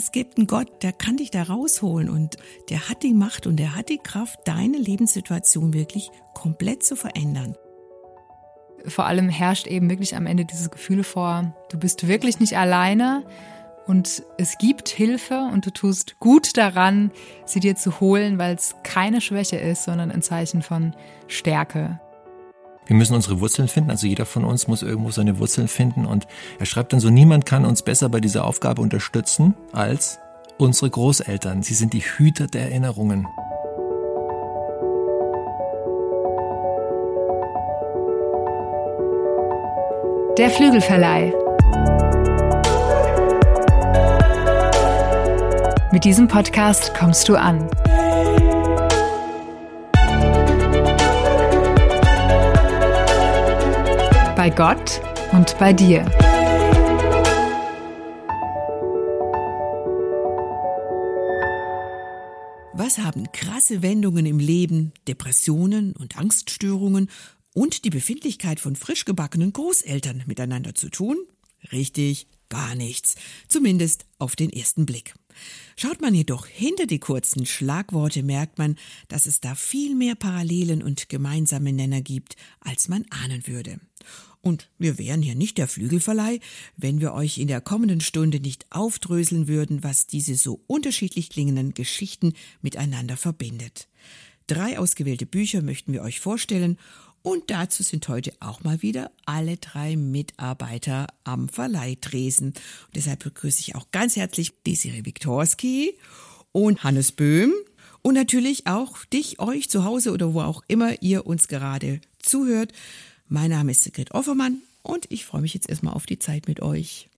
es gibt einen Gott, der kann dich da rausholen und der hat die Macht und der hat die Kraft, deine Lebenssituation wirklich komplett zu verändern. Vor allem herrscht eben wirklich am Ende dieses Gefühl vor, du bist wirklich nicht alleine und es gibt Hilfe und du tust gut daran, sie dir zu holen, weil es keine Schwäche ist, sondern ein Zeichen von Stärke. Wir müssen unsere Wurzeln finden, also jeder von uns muss irgendwo seine Wurzeln finden und er schreibt dann so, niemand kann uns besser bei dieser Aufgabe unterstützen als unsere Großeltern. Sie sind die Hüter der Erinnerungen. Der Flügelverleih. Mit diesem Podcast kommst du an. Bei Gott und bei dir. Was haben krasse Wendungen im Leben, Depressionen und Angststörungen und die Befindlichkeit von frisch gebackenen Großeltern miteinander zu tun? Richtig, gar nichts. Zumindest auf den ersten Blick. Schaut man jedoch hinter die kurzen Schlagworte, merkt man, dass es da viel mehr Parallelen und gemeinsame Nenner gibt, als man ahnen würde. Und wir wären hier nicht der Flügelverleih, wenn wir euch in der kommenden Stunde nicht aufdröseln würden, was diese so unterschiedlich klingenden Geschichten miteinander verbindet. Drei ausgewählte Bücher möchten wir euch vorstellen und dazu sind heute auch mal wieder alle drei Mitarbeiter am Verleihtresen. Und deshalb begrüße ich auch ganz herzlich Desiree Viktorski und Hannes Böhm und natürlich auch dich, euch zu Hause oder wo auch immer ihr uns gerade zuhört. Mein Name ist Sigrid Offermann und ich freue mich jetzt erstmal auf die Zeit mit euch.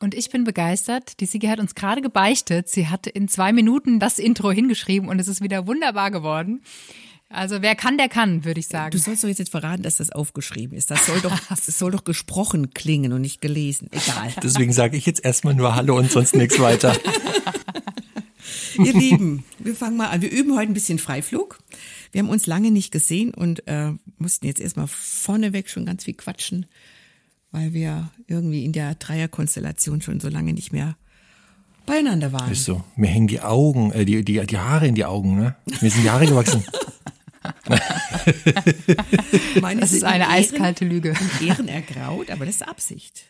Und ich bin begeistert. Die Sigi hat uns gerade gebeichtet. Sie hat in zwei Minuten das Intro hingeschrieben und es ist wieder wunderbar geworden. Also wer kann, der kann, würde ich sagen. Du sollst doch jetzt verraten, dass das aufgeschrieben ist. Das soll doch, das soll doch gesprochen klingen und nicht gelesen. Egal. Deswegen sage ich jetzt erstmal nur Hallo und sonst nichts weiter. Ihr Lieben, wir fangen mal an. Wir üben heute ein bisschen Freiflug. Wir haben uns lange nicht gesehen und äh, mussten jetzt erstmal vorneweg schon ganz viel quatschen, weil wir irgendwie in der Dreierkonstellation schon so lange nicht mehr beieinander waren. Ist so. Mir hängen die Augen, äh, die, die, die Haare in die Augen, ne? Mir sind die Haare gewachsen. Meine das ist eine Ehren, eiskalte Lüge. Ehren ergraut, aber das ist Absicht.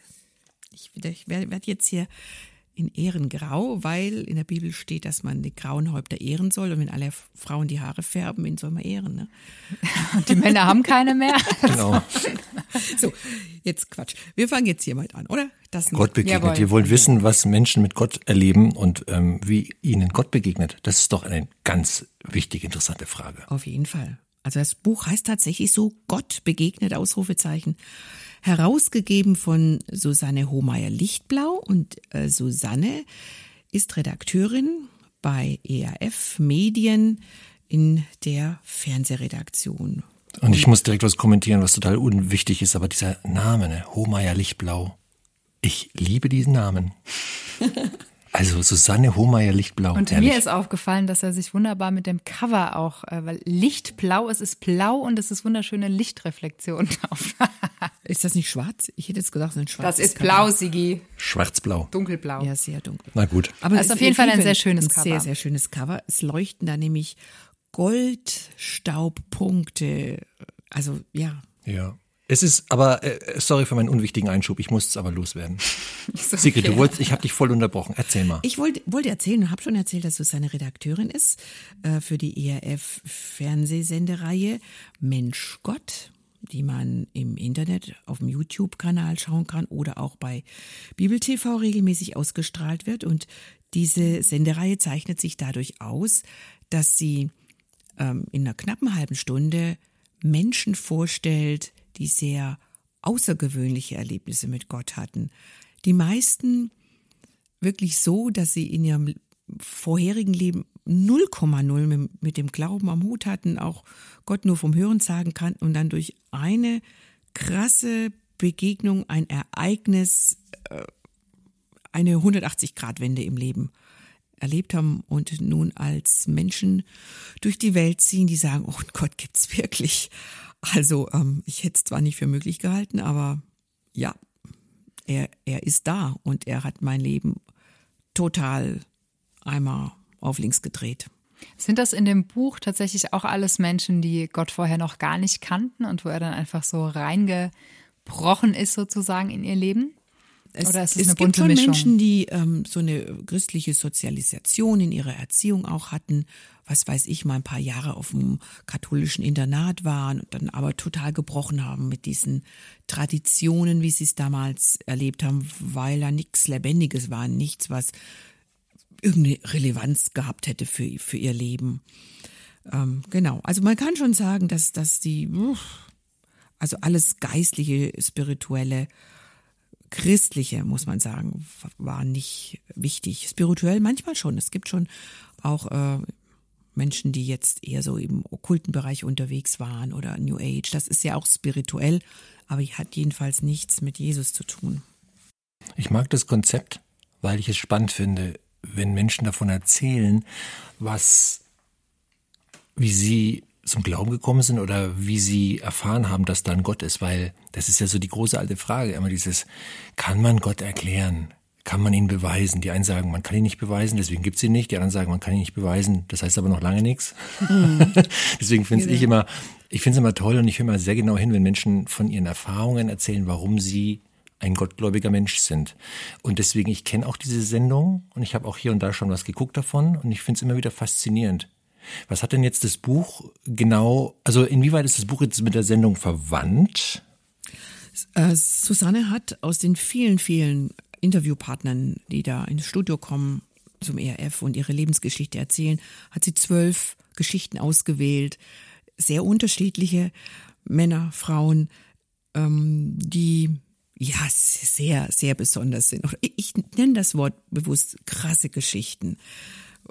Ich, ich werde jetzt hier in Ehren grau, weil in der Bibel steht, dass man die grauen Häupter ehren soll. Und wenn alle Frauen die Haare färben, wen soll man ehren? Ne? Und die Männer haben keine mehr. Genau. so, jetzt Quatsch. Wir fangen jetzt hier mal an, oder? Das Gott begegnet. Jawohl. Ihr wollt wissen, was Menschen mit Gott erleben und ähm, wie ihnen Gott begegnet. Das ist doch eine ganz wichtige, interessante Frage. Auf jeden Fall. Also das Buch heißt tatsächlich so, Gott begegnet, Ausrufezeichen herausgegeben von Susanne Hohmeier-Lichtblau und äh, Susanne ist Redakteurin bei ERF Medien in der Fernsehredaktion. Und ich muss direkt was kommentieren, was total unwichtig ist, aber dieser Name, ne? Hohmeier Lichtblau. Ich liebe diesen Namen. Also Susanne Hohmeier Lichtblau. Und ehrlich. mir ist aufgefallen, dass er sich wunderbar mit dem Cover auch, äh, weil Lichtblau, es ist blau und es ist wunderschöne Lichtreflexion drauf. ist das nicht schwarz? Ich hätte jetzt gedacht, es ist ein schwarzes Das ist Cover. blau, Sigi. Schwarzblau. Dunkelblau. Ja, sehr dunkel. Na gut. Aber es ist auf jeden Fall ein sehr schönes ein Cover. Sehr, sehr schönes Cover. Es leuchten da nämlich Goldstaubpunkte. Also, ja. Ja. Es ist aber, äh, sorry für meinen unwichtigen Einschub, ich muss es aber loswerden. so Sigrid, du wolltest, ich habe dich voll unterbrochen. Erzähl mal. Ich wollte wollte erzählen und habe schon erzählt, dass du seine Redakteurin ist äh, für die ERF Fernsehsendereihe Mensch Gott, die man im Internet auf dem YouTube-Kanal schauen kann oder auch bei Bibel TV regelmäßig ausgestrahlt wird. Und diese Sendereihe zeichnet sich dadurch aus, dass sie ähm, in einer knappen halben Stunde Menschen vorstellt, die sehr außergewöhnliche Erlebnisse mit Gott hatten. Die meisten wirklich so, dass sie in ihrem vorherigen Leben 0,0 mit dem Glauben am Hut hatten, auch Gott nur vom Hören sagen kannten und dann durch eine krasse Begegnung, ein Ereignis, äh, eine 180-Grad-Wende im Leben erlebt haben und nun als Menschen durch die Welt ziehen, die sagen, oh Gott gibt's wirklich. Also ähm, ich hätte es zwar nicht für möglich gehalten, aber ja, er, er ist da und er hat mein Leben total einmal auf links gedreht. Sind das in dem Buch tatsächlich auch alles Menschen, die Gott vorher noch gar nicht kannten und wo er dann einfach so reingebrochen ist sozusagen in ihr Leben? Es, Oder ist es, es eine bunte gibt schon Menschen, die ähm, so eine christliche Sozialisation in ihrer Erziehung auch hatten, was weiß ich, mal ein paar Jahre auf dem katholischen Internat waren und dann aber total gebrochen haben mit diesen Traditionen, wie sie es damals erlebt haben, weil da nichts Lebendiges war, nichts, was irgendeine Relevanz gehabt hätte für, für ihr Leben. Ähm, genau, also man kann schon sagen, dass, dass die, also alles geistliche, spirituelle, christliche, muss man sagen, war nicht wichtig. Spirituell manchmal schon. Es gibt schon auch äh, Menschen, die jetzt eher so im okkulten Bereich unterwegs waren oder New Age. Das ist ja auch spirituell, aber hat jedenfalls nichts mit Jesus zu tun. Ich mag das Konzept, weil ich es spannend finde wenn Menschen davon erzählen, was, wie sie zum Glauben gekommen sind oder wie sie erfahren haben, dass da ein Gott ist, weil das ist ja so die große alte Frage, immer dieses, kann man Gott erklären? Kann man ihn beweisen? Die einen sagen, man kann ihn nicht beweisen, deswegen gibt es ihn nicht. Die anderen sagen, man kann ihn nicht beweisen, das heißt aber noch lange nichts. Mhm. deswegen finde genau. ich immer, ich finde es immer toll und ich höre mal sehr genau hin, wenn Menschen von ihren Erfahrungen erzählen, warum sie ein gottgläubiger Mensch sind. Und deswegen, ich kenne auch diese Sendung und ich habe auch hier und da schon was geguckt davon und ich finde es immer wieder faszinierend. Was hat denn jetzt das Buch genau, also inwieweit ist das Buch jetzt mit der Sendung verwandt? Äh, Susanne hat aus den vielen, vielen Interviewpartnern, die da ins Studio kommen zum ERF und ihre Lebensgeschichte erzählen, hat sie zwölf Geschichten ausgewählt, sehr unterschiedliche Männer, Frauen, ähm, die ja, sehr, sehr besonders sind. Ich nenne das Wort bewusst krasse Geschichten.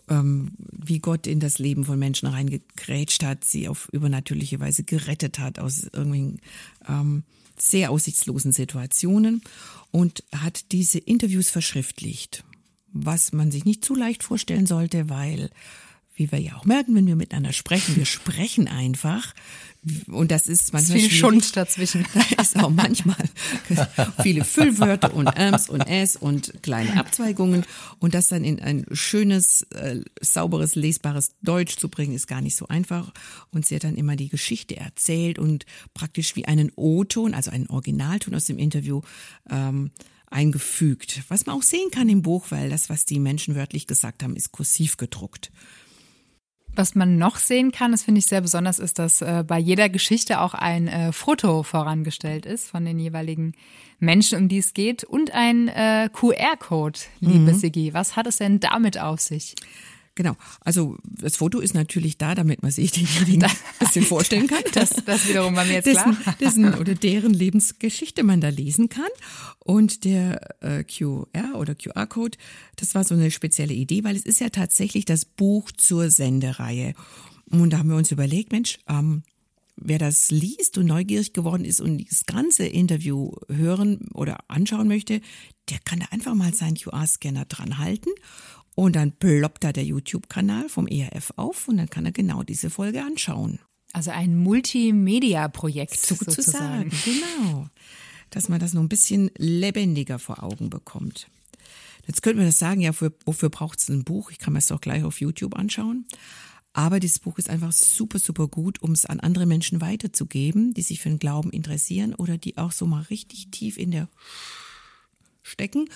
Ähm, wie Gott in das Leben von Menschen reingegrätscht hat, sie auf übernatürliche Weise gerettet hat aus irgendwie ähm, sehr aussichtslosen Situationen und hat diese Interviews verschriftlicht, was man sich nicht zu leicht vorstellen sollte, weil wie wir ja auch merken, wenn wir miteinander sprechen, wir sprechen einfach. Und das ist manchmal. Ist viel Schund dazwischen. Da ist auch manchmal viele Füllwörter und Ms und S und kleine Abzweigungen. Und das dann in ein schönes, äh, sauberes, lesbares Deutsch zu bringen, ist gar nicht so einfach. Und sie hat dann immer die Geschichte erzählt und praktisch wie einen O-Ton, also einen Originalton aus dem Interview, ähm, eingefügt. Was man auch sehen kann im Buch, weil das, was die Menschen wörtlich gesagt haben, ist kursiv gedruckt. Was man noch sehen kann, das finde ich sehr besonders, ist, dass äh, bei jeder Geschichte auch ein äh, Foto vorangestellt ist von den jeweiligen Menschen, um die es geht, und ein äh, QR-Code, liebe mhm. Sigi. Was hat es denn damit auf sich? Genau. Also das Foto ist natürlich da, damit man sich denjenigen ein bisschen vorstellen kann. Das, das wiederum war mir jetzt dessen, klar. Dessen oder deren Lebensgeschichte man da lesen kann. Und der äh, QR oder QR-Code, das war so eine spezielle Idee, weil es ist ja tatsächlich das Buch zur Sendereihe. Und da haben wir uns überlegt, Mensch, ähm, wer das liest und neugierig geworden ist und das ganze Interview hören oder anschauen möchte, der kann da einfach mal seinen QR-Scanner dran halten und dann ploppt da der YouTube-Kanal vom ERF auf und dann kann er genau diese Folge anschauen. Also ein Multimedia-Projekt sozusagen. sozusagen. Genau. Dass man das noch ein bisschen lebendiger vor Augen bekommt. Jetzt könnte man das sagen, ja, für, wofür braucht es ein Buch? Ich kann mir es doch gleich auf YouTube anschauen. Aber dieses Buch ist einfach super, super gut, um es an andere Menschen weiterzugeben, die sich für den Glauben interessieren oder die auch so mal richtig tief in der stecken.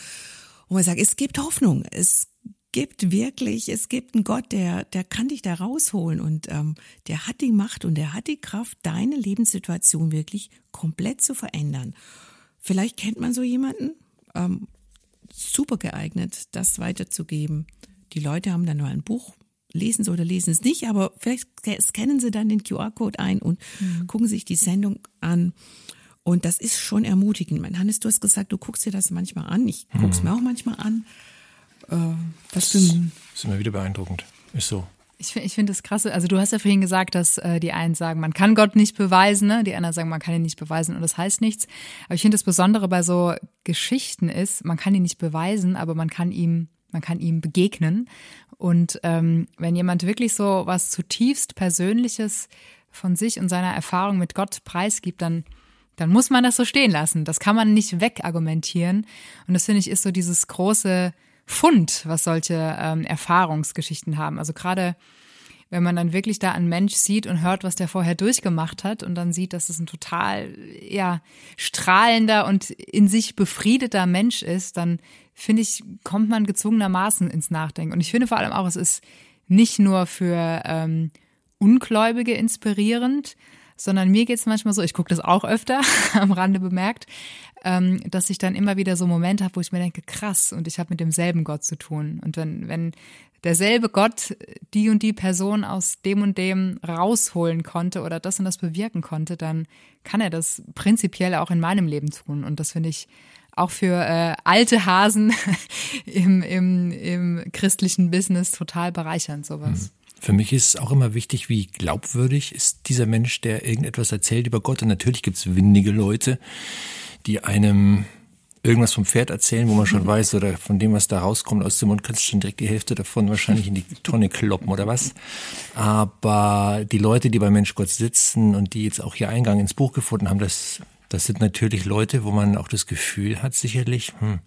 Und man sagt, es gibt Hoffnung. Es gibt wirklich, es gibt einen Gott, der, der kann dich da rausholen und ähm, der hat die Macht und der hat die Kraft, deine Lebenssituation wirklich komplett zu verändern. Vielleicht kennt man so jemanden, ähm, super geeignet, das weiterzugeben. Die Leute haben dann nur ein Buch, lesen sie oder lesen es nicht, aber vielleicht scannen sie dann den QR-Code ein und mhm. gucken sich die Sendung an. Und das ist schon ermutigend. Mein Hannes, du hast gesagt, du guckst dir das manchmal an. Ich guck's mhm. mir auch manchmal an. Äh, was das ist immer wieder beeindruckend. Ist so. Ich, ich finde das krasse. Also du hast ja vorhin gesagt, dass äh, die einen sagen, man kann Gott nicht beweisen, ne? die anderen sagen, man kann ihn nicht beweisen und das heißt nichts. Aber ich finde das Besondere bei so Geschichten ist, man kann ihn nicht beweisen, aber man kann ihm, man kann ihm begegnen. Und ähm, wenn jemand wirklich so was zutiefst Persönliches von sich und seiner Erfahrung mit Gott preisgibt, dann dann muss man das so stehen lassen. Das kann man nicht wegargumentieren. Und das finde ich ist so dieses große Fund, was solche ähm, Erfahrungsgeschichten haben. Also gerade wenn man dann wirklich da einen Mensch sieht und hört, was der vorher durchgemacht hat und dann sieht, dass es ein total ja strahlender und in sich befriedeter Mensch ist, dann finde ich, kommt man gezwungenermaßen ins Nachdenken. Und ich finde vor allem auch, es ist nicht nur für ähm, Ungläubige inspirierend, sondern mir geht es manchmal so, ich gucke das auch öfter, am Rande bemerkt, ähm, dass ich dann immer wieder so Momente habe, wo ich mir denke, krass, und ich habe mit demselben Gott zu tun. Und wenn, wenn derselbe Gott die und die Person aus dem und dem rausholen konnte oder das und das bewirken konnte, dann kann er das prinzipiell auch in meinem Leben tun. Und das finde ich auch für äh, alte Hasen im, im, im christlichen Business total bereichernd, sowas. Hm. Für mich ist auch immer wichtig, wie glaubwürdig ist dieser Mensch, der irgendetwas erzählt über Gott. Und natürlich gibt es windige Leute, die einem irgendwas vom Pferd erzählen, wo man schon weiß, oder von dem, was da rauskommt aus dem Mund, kannst du schon direkt die Hälfte davon wahrscheinlich in die Tonne kloppen oder was. Aber die Leute, die bei Mensch Gott sitzen und die jetzt auch hier Eingang ins Buch gefunden haben, das, das sind natürlich Leute, wo man auch das Gefühl hat, sicherlich, hm,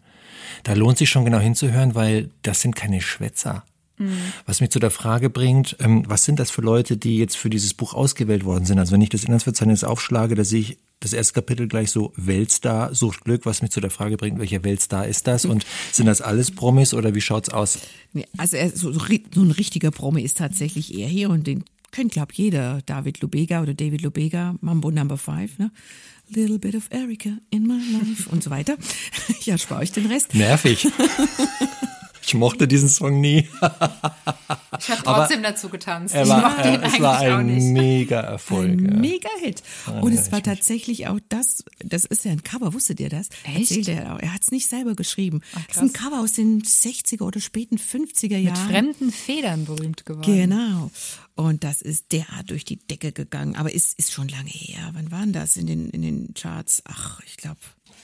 da lohnt sich schon genau hinzuhören, weil das sind keine Schwätzer. Mhm. Was mich zu der Frage bringt, ähm, was sind das für Leute, die jetzt für dieses Buch ausgewählt worden sind? Also wenn ich das Inhaltsverzeichnis aufschlage, da sehe ich das erste Kapitel gleich so Weltstar sucht Glück, was mich zu der Frage bringt, welcher Weltstar ist das? Und sind das alles Promis oder wie schaut's aus? Also so, so ein richtiger Promi ist tatsächlich er hier und den kennt, glaube ich, jeder. David Lubega oder David Lubega, Mambo Number Five, ne? Little bit of Erica in my life und so weiter. Ich erspare euch den Rest. Nervig. Ich mochte diesen Song nie. ich habe trotzdem Aber dazu getanzt. Er war, ich mochte es war ein mega Erfolg. Ein ja. mega Hit. Und es war tatsächlich auch das, das ist ja ein Cover, wusstet ihr das? Echt? Er. Er hat es nicht selber geschrieben. Ach, das ist ein Cover aus den 60er oder späten 50er Jahren. Mit fremden Federn berühmt geworden. Genau. Und das ist derart durch die Decke gegangen. Aber ist, ist schon lange her. Wann waren das in den, in den Charts? Ach, ich glaube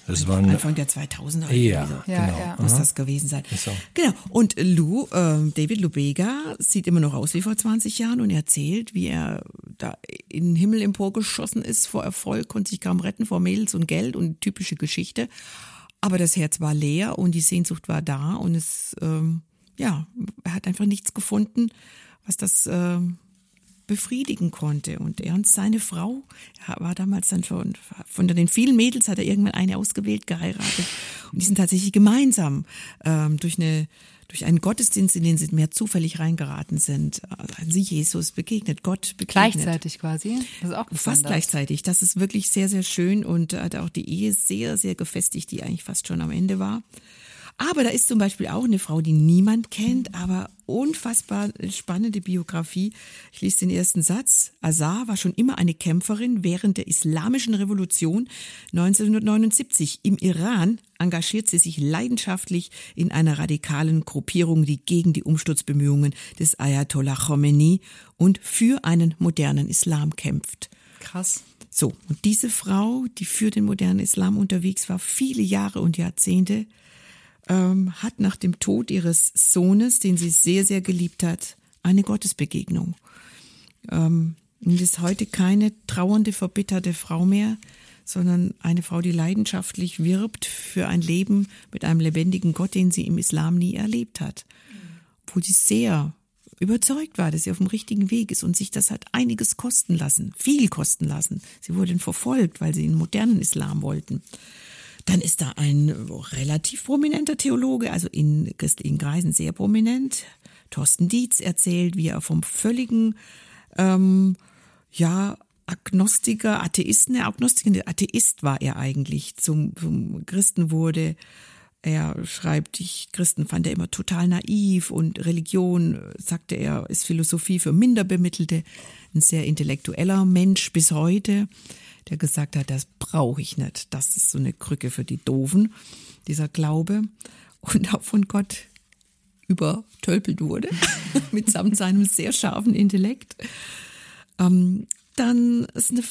das waren Anfang der 2000er. Ja, so. ja, genau. Ja. Muss das gewesen sein. So. Genau. Und Lou, äh, David Lubega, sieht immer noch aus wie vor 20 Jahren und erzählt, wie er da in den Himmel emporgeschossen ist vor Erfolg, konnte sich kaum retten vor Mädels und Geld und typische Geschichte. Aber das Herz war leer und die Sehnsucht war da und es, ähm, ja, er hat einfach nichts gefunden, was das äh, befriedigen konnte. Und er und seine Frau, er war damals dann schon, von den vielen Mädels hat er irgendwann eine ausgewählt, geheiratet. Und die sind tatsächlich gemeinsam ähm, durch eine durch einen Gottesdienst, in den sie mehr zufällig reingeraten sind, äh, sie Jesus begegnet, Gott begegnet. Gleichzeitig quasi? Das ist auch fast gleichzeitig. Das ist wirklich sehr, sehr schön und hat auch die Ehe sehr, sehr gefestigt, die eigentlich fast schon am Ende war. Aber da ist zum Beispiel auch eine Frau, die niemand kennt, aber unfassbar spannende Biografie. Ich lese den ersten Satz. Azar war schon immer eine Kämpferin während der Islamischen Revolution 1979. Im Iran engagiert sie sich leidenschaftlich in einer radikalen Gruppierung, die gegen die Umsturzbemühungen des Ayatollah Khomeini und für einen modernen Islam kämpft. Krass. So, und diese Frau, die für den modernen Islam unterwegs war, viele Jahre und Jahrzehnte, ähm, hat nach dem Tod ihres Sohnes, den sie sehr, sehr geliebt hat, eine Gottesbegegnung. Ähm, und ist heute keine trauernde, verbitterte Frau mehr, sondern eine Frau, die leidenschaftlich wirbt für ein Leben mit einem lebendigen Gott, den sie im Islam nie erlebt hat. Wo sie sehr überzeugt war, dass sie auf dem richtigen Weg ist und sich das hat einiges kosten lassen, viel kosten lassen. Sie wurden verfolgt, weil sie einen modernen Islam wollten. Dann ist da ein relativ prominenter Theologe, also in christlichen Kreisen sehr prominent. Thorsten Dietz erzählt, wie er vom völligen, ähm, ja, Agnostiker, Atheisten, der Agnostiker, Atheist war er eigentlich, zum, zum Christen wurde. Er schreibt, ich Christen fand er immer total naiv und Religion, sagte er, ist Philosophie für Minderbemittelte. Ein sehr intellektueller Mensch bis heute der gesagt hat, das brauche ich nicht. Das ist so eine Krücke für die Doofen, dieser Glaube. Und auch von Gott übertölpelt wurde, mitsamt seinem sehr scharfen Intellekt. Ähm, dann ist eine,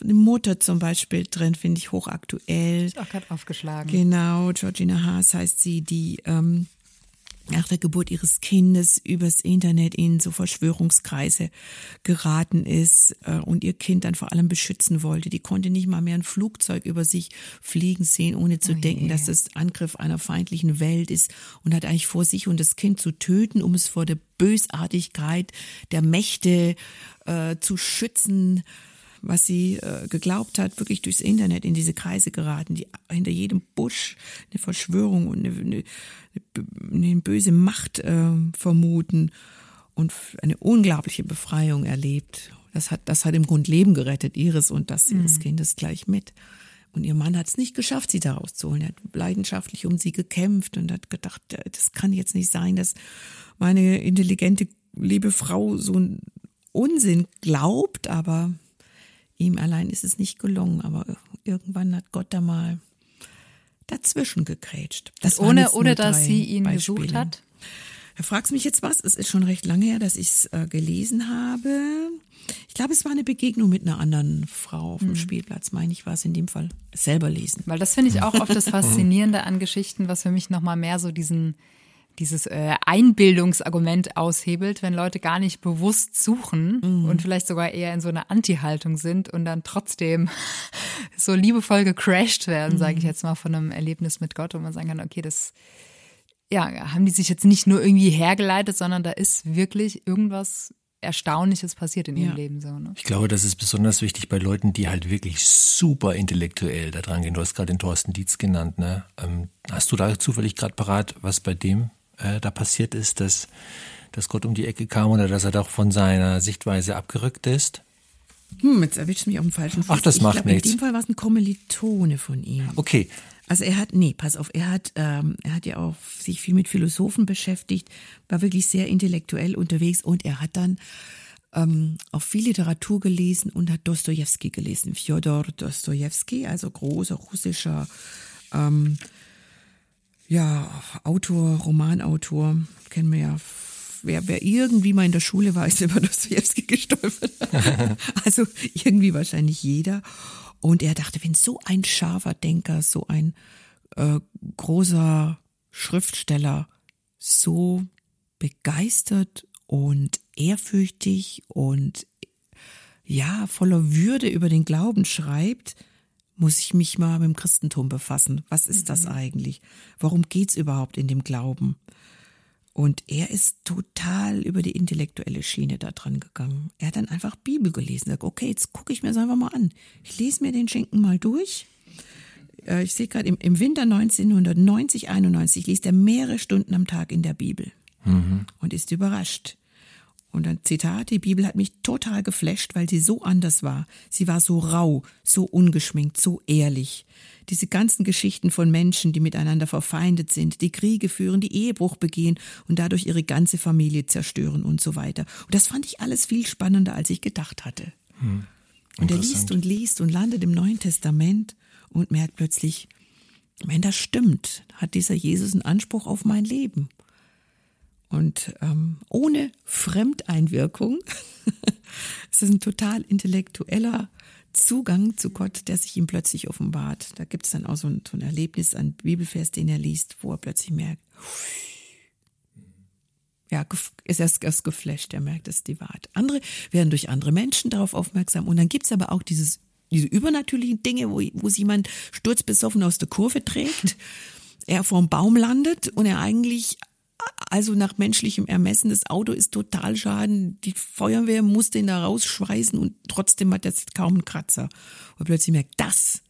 eine Mutter zum Beispiel drin, finde ich hochaktuell. Ist auch gerade aufgeschlagen. Genau, Georgina Haas heißt sie, die ähm, nach der Geburt ihres Kindes übers Internet in so Verschwörungskreise geraten ist äh, und ihr Kind dann vor allem beschützen wollte. Die konnte nicht mal mehr ein Flugzeug über sich fliegen sehen, ohne zu oh denken, dass es Angriff einer feindlichen Welt ist und hat eigentlich vor, sich und das Kind zu töten, um es vor der Bösartigkeit der Mächte äh, zu schützen was sie äh, geglaubt hat, wirklich durchs Internet in diese Kreise geraten, die hinter jedem Busch eine Verschwörung und eine, eine, eine böse Macht äh, vermuten und eine unglaubliche Befreiung erlebt. Das hat, das hat im Grund Leben gerettet, ihres und das ihres mhm. Kindes gleich mit. Und ihr Mann hat es nicht geschafft, sie da rauszuholen. Er hat leidenschaftlich um sie gekämpft und hat gedacht, äh, das kann jetzt nicht sein, dass meine intelligente, liebe Frau so einen Unsinn glaubt, aber Ihm allein ist es nicht gelungen, aber irgendwann hat Gott da mal dazwischen gegrätscht. Das ohne, ohne dass sie ihn Beispiele. gesucht hat? Da fragst mich jetzt was. Es ist schon recht lange her, dass ich es äh, gelesen habe. Ich glaube, es war eine Begegnung mit einer anderen Frau auf dem hm. Spielplatz, meine ich, war es in dem Fall. Selber lesen. Weil das finde ich auch oft das Faszinierende an Geschichten, was für mich nochmal mehr so diesen dieses äh, Einbildungsargument aushebelt, wenn Leute gar nicht bewusst suchen mhm. und vielleicht sogar eher in so einer Anti-Haltung sind und dann trotzdem so liebevoll gecrashed werden, mhm. sage ich jetzt mal, von einem Erlebnis mit Gott, wo man sagen kann, okay, das ja, haben die sich jetzt nicht nur irgendwie hergeleitet, sondern da ist wirklich irgendwas Erstaunliches passiert in ihrem ja. Leben. So, ne? Ich glaube, das ist besonders wichtig bei Leuten, die halt wirklich super intellektuell da dran gehen. Du hast gerade den Thorsten Dietz genannt. Ne? Ähm, hast du da zufällig gerade parat, was bei dem äh, da passiert ist, dass, dass Gott um die Ecke kam oder dass er doch von seiner Sichtweise abgerückt ist? Hm, jetzt erwischt mich auf dem falschen Fuß. Ach, das ich macht glaub, nichts. In dem Fall war es ein Kommilitone von ihm. Okay. Also er hat, nee, pass auf, er hat, ähm, er hat ja auch sich viel mit Philosophen beschäftigt, war wirklich sehr intellektuell unterwegs und er hat dann ähm, auch viel Literatur gelesen und hat Dostoevsky gelesen, Fjodor Dostoevsky, also großer russischer ähm, ja, Autor, Romanautor, kennen wir ja. Wer, wer irgendwie mal in der Schule war, ist über Dostoevsky gestolpert. also irgendwie wahrscheinlich jeder. Und er dachte, wenn so ein scharfer Denker, so ein äh, großer Schriftsteller so begeistert und ehrfürchtig und ja, voller Würde über den Glauben schreibt, muss ich mich mal mit dem Christentum befassen. Was ist mhm. das eigentlich? Warum geht's überhaupt in dem Glauben? Und er ist total über die intellektuelle Schiene da dran gegangen. Er hat dann einfach Bibel gelesen. Sagt, okay, jetzt gucke ich mir das einfach mal an. Ich lese mir den Schenken mal durch. Äh, ich sehe gerade im, Winter 1990, 91 liest er mehrere Stunden am Tag in der Bibel mhm. und ist überrascht. Und ein Zitat, die Bibel hat mich total geflasht, weil sie so anders war. Sie war so rau, so ungeschminkt, so ehrlich. Diese ganzen Geschichten von Menschen, die miteinander verfeindet sind, die Kriege führen, die Ehebruch begehen und dadurch ihre ganze Familie zerstören und so weiter. Und das fand ich alles viel spannender, als ich gedacht hatte. Hm. Und er liest und liest und landet im Neuen Testament und merkt plötzlich, wenn das stimmt, hat dieser Jesus einen Anspruch auf mein Leben. Und ähm, ohne Fremdeinwirkung es ist ein total intellektueller Zugang zu Gott, der sich ihm plötzlich offenbart. Da gibt es dann auch so ein, so ein Erlebnis, ein Bibelvers, den er liest, wo er plötzlich merkt, ja, ist erst, erst geflasht, er merkt, das ist die Wahrheit. Andere werden durch andere Menschen darauf aufmerksam und dann gibt es aber auch dieses, diese übernatürlichen Dinge, wo, wo sich jemand sturzbesoffen aus der Kurve trägt, er vorm Baum landet und er eigentlich also nach menschlichem Ermessen, das Auto ist total schaden. Die Feuerwehr musste ihn da rausschweißen und trotzdem hat er kaum einen Kratzer. Und plötzlich merkt, das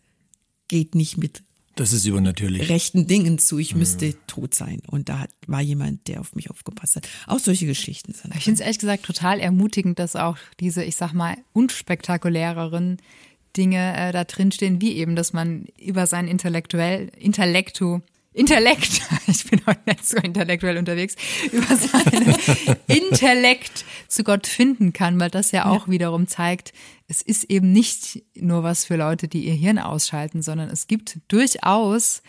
geht nicht mit das ist übernatürlich. rechten Dingen zu. Ich müsste mhm. tot sein. Und da war jemand, der auf mich aufgepasst hat. Auch solche Geschichten sind. Ich finde es ehrlich gesagt total ermutigend, dass auch diese, ich sag mal, unspektakuläreren Dinge äh, da drinstehen, wie eben, dass man über sein intellektuell, Intellektu Intellekt, ich bin heute nicht so intellektuell unterwegs, über seinen Intellekt zu Gott finden kann, weil das ja auch ja. wiederum zeigt, es ist eben nicht nur was für Leute, die ihr Hirn ausschalten, sondern es gibt durchaus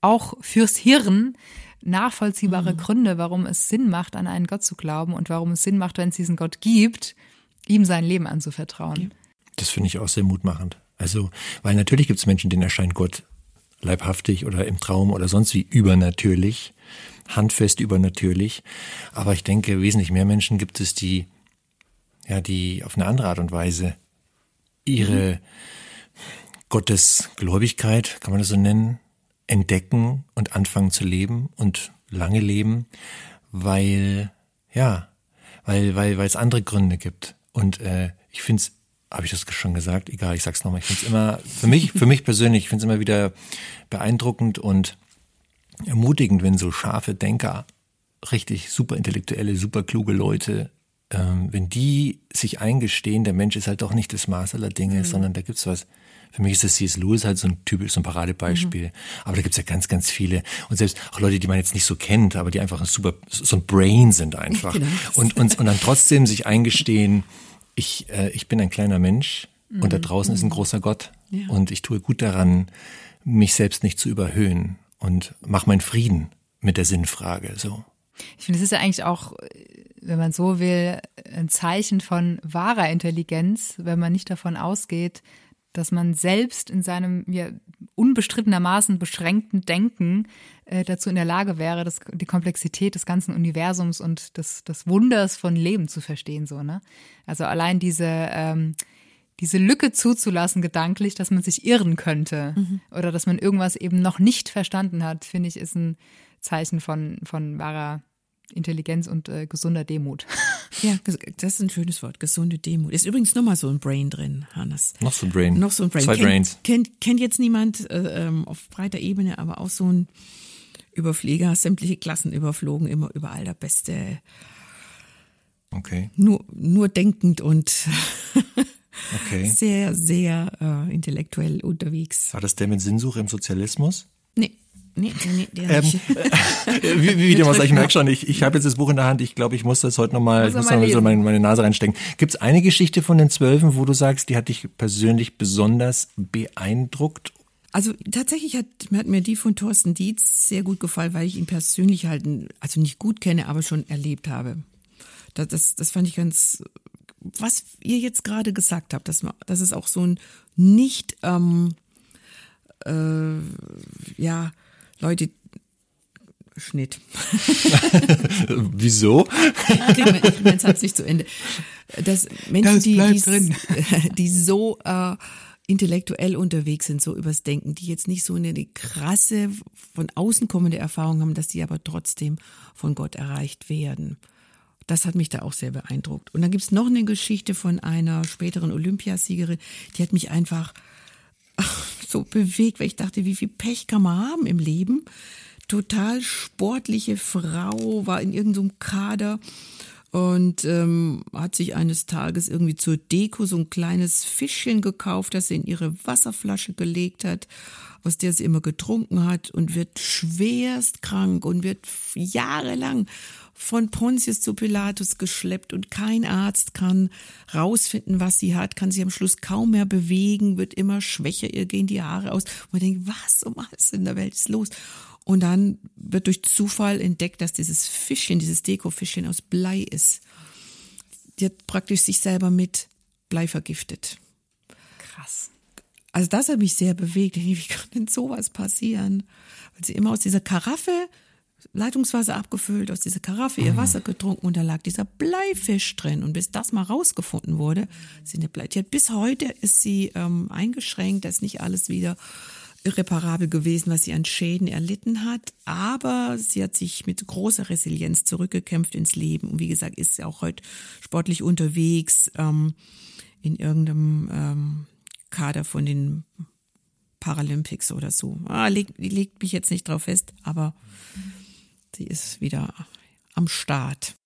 auch fürs Hirn nachvollziehbare mhm. Gründe, warum es Sinn macht, an einen Gott zu glauben und warum es Sinn macht, wenn es diesen Gott gibt, ihm sein Leben anzuvertrauen. Das finde ich auch sehr mutmachend. Also, weil natürlich gibt es Menschen, denen erscheint Gott leibhaftig oder im Traum oder sonst wie übernatürlich. handfest übernatürlich. Aber ich denke, wesentlich mehr Menschen gibt es, die, ja, die auf eine andere Art und Weise ihre mhm. Gottesgläubigkeit, kann man das so nennen, entdecken und anfangen zu leben und lange leben, weil, ja, weil, weil, weil es andere Gründe gibt. Und äh, ich finde es, habe ich das schon gesagt? Egal, ich sag's nochmal. Ich finde es immer, für mich, für mich persönlich, ich finde es immer wieder beeindruckend und ermutigend, wenn so scharfe Denker, richtig super intellektuelle, super kluge Leute, ähm, wenn die sich eingestehen, der Mensch ist halt doch nicht das Maß aller Dinge, mhm. sondern da gibt's was. Für mich ist das C.S. Lewis halt so ein typisch, so ein Paradebeispiel. Mhm. Aber da gibt's ja ganz, ganz viele. Und selbst auch Leute, die man jetzt nicht so kennt, aber die einfach ein super, so ein Brain sind einfach. Genau. Und, und, und dann trotzdem sich eingestehen, ich, äh, ich bin ein kleiner Mensch mhm. und da mhm. draußen ist ein mhm. großer Gott. Ja. Und ich tue gut daran, mich selbst nicht zu überhöhen und mach meinen Frieden mit der Sinnfrage, so. Ich finde, es ist ja eigentlich auch, wenn man so will, ein Zeichen von wahrer Intelligenz, wenn man nicht davon ausgeht, dass man selbst in seinem ja, unbestrittenermaßen beschränkten Denken äh, dazu in der Lage wäre, das, die Komplexität des ganzen Universums und des, des Wunders von Leben zu verstehen. So, ne? Also allein diese ähm, diese Lücke zuzulassen, gedanklich, dass man sich irren könnte mhm. oder dass man irgendwas eben noch nicht verstanden hat, finde ich, ist ein Zeichen von, von wahrer Intelligenz und äh, gesunder Demut. Ja, das ist ein schönes Wort, gesunde Demut. Ist übrigens nochmal so ein Brain drin, Hannes. Noch so ein Brain. Noch so ein Brain. Zwei kennt, Brains. Kennt, kennt jetzt niemand äh, ähm, auf breiter Ebene, aber auch so ein Überflieger, sämtliche Klassen überflogen, immer überall der Beste. Okay. Nur, nur denkend und Okay. Sehr, sehr äh, intellektuell unterwegs. War das der mit Sinnsuche im Sozialismus? Nee. Nee, nee, der ähm, äh, wie, wie dem was ich merke schon, ich, ich habe jetzt das Buch in der Hand, ich glaube, ich muss das heute nochmal, ich muss noch mal so meine, meine Nase reinstecken. Gibt es eine Geschichte von den Zwölfen, wo du sagst, die hat dich persönlich besonders beeindruckt? Also tatsächlich hat, hat mir die von Thorsten Dietz sehr gut gefallen, weil ich ihn persönlich halt, also nicht gut kenne, aber schon erlebt habe. Das, das, das fand ich ganz was ihr jetzt gerade gesagt habt, dass, dass es auch so ein nicht, ähm, äh, ja, Leute, Schnitt. Wieso? ich mein Satz nicht zu Ende. Dass Menschen, das die, die, die, so äh, intellektuell unterwegs sind, so übers Denken, die jetzt nicht so eine, krasse, von außen kommende Erfahrung haben, dass die aber trotzdem von Gott erreicht werden. Das hat mich da auch sehr beeindruckt. Und dann gibt es noch eine Geschichte von einer späteren Olympiasiegerin, die hat mich einfach ach, so bewegt, weil ich dachte, wie viel Pech kann man haben im Leben? Total sportliche Frau, war in irgendeinem Kader und ähm, hat sich eines Tages irgendwie zur Deko so ein kleines Fischchen gekauft, das sie in ihre Wasserflasche gelegt hat, aus der sie immer getrunken hat und wird schwerst krank und wird jahrelang von Pontius zu Pilatus geschleppt und kein Arzt kann rausfinden, was sie hat, kann sie am Schluss kaum mehr bewegen, wird immer schwächer, ihr gehen die Haare aus. Man denkt, was um alles in der Welt ist los? Und dann wird durch Zufall entdeckt, dass dieses Fischchen, dieses Dekofischchen aus Blei ist. Die hat praktisch sich selber mit Blei vergiftet. Krass. Also das hat mich sehr bewegt. Wie kann denn sowas passieren? Weil sie immer aus dieser Karaffe Leitungswasser abgefüllt, aus dieser Karaffe ihr mhm. Wasser getrunken und da lag dieser Bleifisch drin. Und bis das mal rausgefunden wurde, sind die Blei. Bis heute ist sie ähm, eingeschränkt, da ist nicht alles wieder irreparabel gewesen, was sie an Schäden erlitten hat. Aber sie hat sich mit großer Resilienz zurückgekämpft ins Leben. Und wie gesagt, ist sie auch heute sportlich unterwegs ähm, in irgendeinem ähm, Kader von den Paralympics oder so. Ah, legt, legt mich jetzt nicht drauf fest, aber sie ist wieder am Start.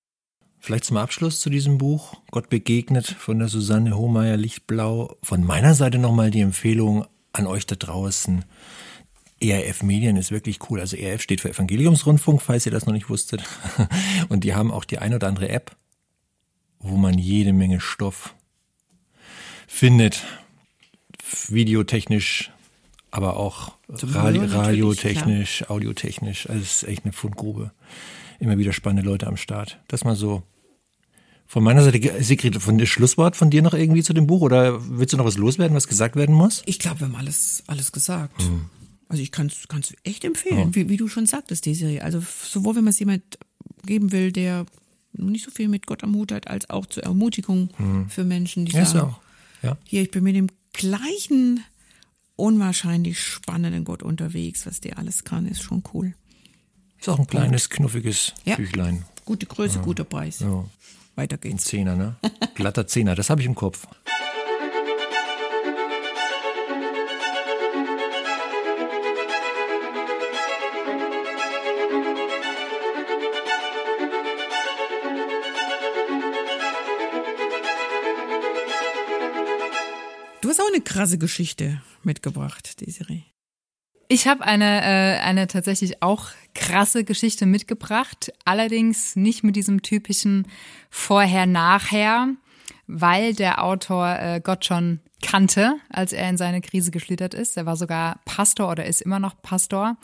Vielleicht zum Abschluss zu diesem Buch, Gott begegnet von der Susanne Hohmeier Lichtblau. Von meiner Seite nochmal die Empfehlung an euch da draußen. ERF Medien ist wirklich cool. Also ERF steht für Evangeliumsrundfunk, falls ihr das noch nicht wusstet. Und die haben auch die ein oder andere App, wo man jede Menge Stoff findet. Videotechnisch, aber auch Radio, radiotechnisch, audiotechnisch. Also es ist echt eine Fundgrube. Immer wieder spannende Leute am Start. Das mal so von meiner Seite, Sigrid, von der Schlusswort von dir noch irgendwie zu dem Buch oder willst du noch was loswerden, was gesagt werden muss? Ich glaube, wir haben alles, alles gesagt. Hm. Also ich kann es echt empfehlen, ja. wie, wie du schon sagtest, die Serie. Also sowohl wenn man es jemand geben will, der nicht so viel mit Gott am Hut hat, als auch zur Ermutigung mhm. für Menschen, die ja, sagen, auch. Ja. hier, ich bin mit dem gleichen unwahrscheinlich spannenden Gott unterwegs, was der alles kann, ist schon cool. Ist auch ein kleines, knuffiges ja. Büchlein. Gute Größe, ja. guter Preis. Ja. Weiter geht's. Ein Zehner, ne? Glatter Zehner, das habe ich im Kopf. Du hast auch eine krasse Geschichte mitgebracht, Desiree. Ich habe eine, äh, eine tatsächlich auch krasse Geschichte mitgebracht, allerdings nicht mit diesem typischen Vorher-Nachher, weil der Autor äh, Gott schon kannte, als er in seine Krise geschlittert ist. Er war sogar Pastor oder ist immer noch Pastor.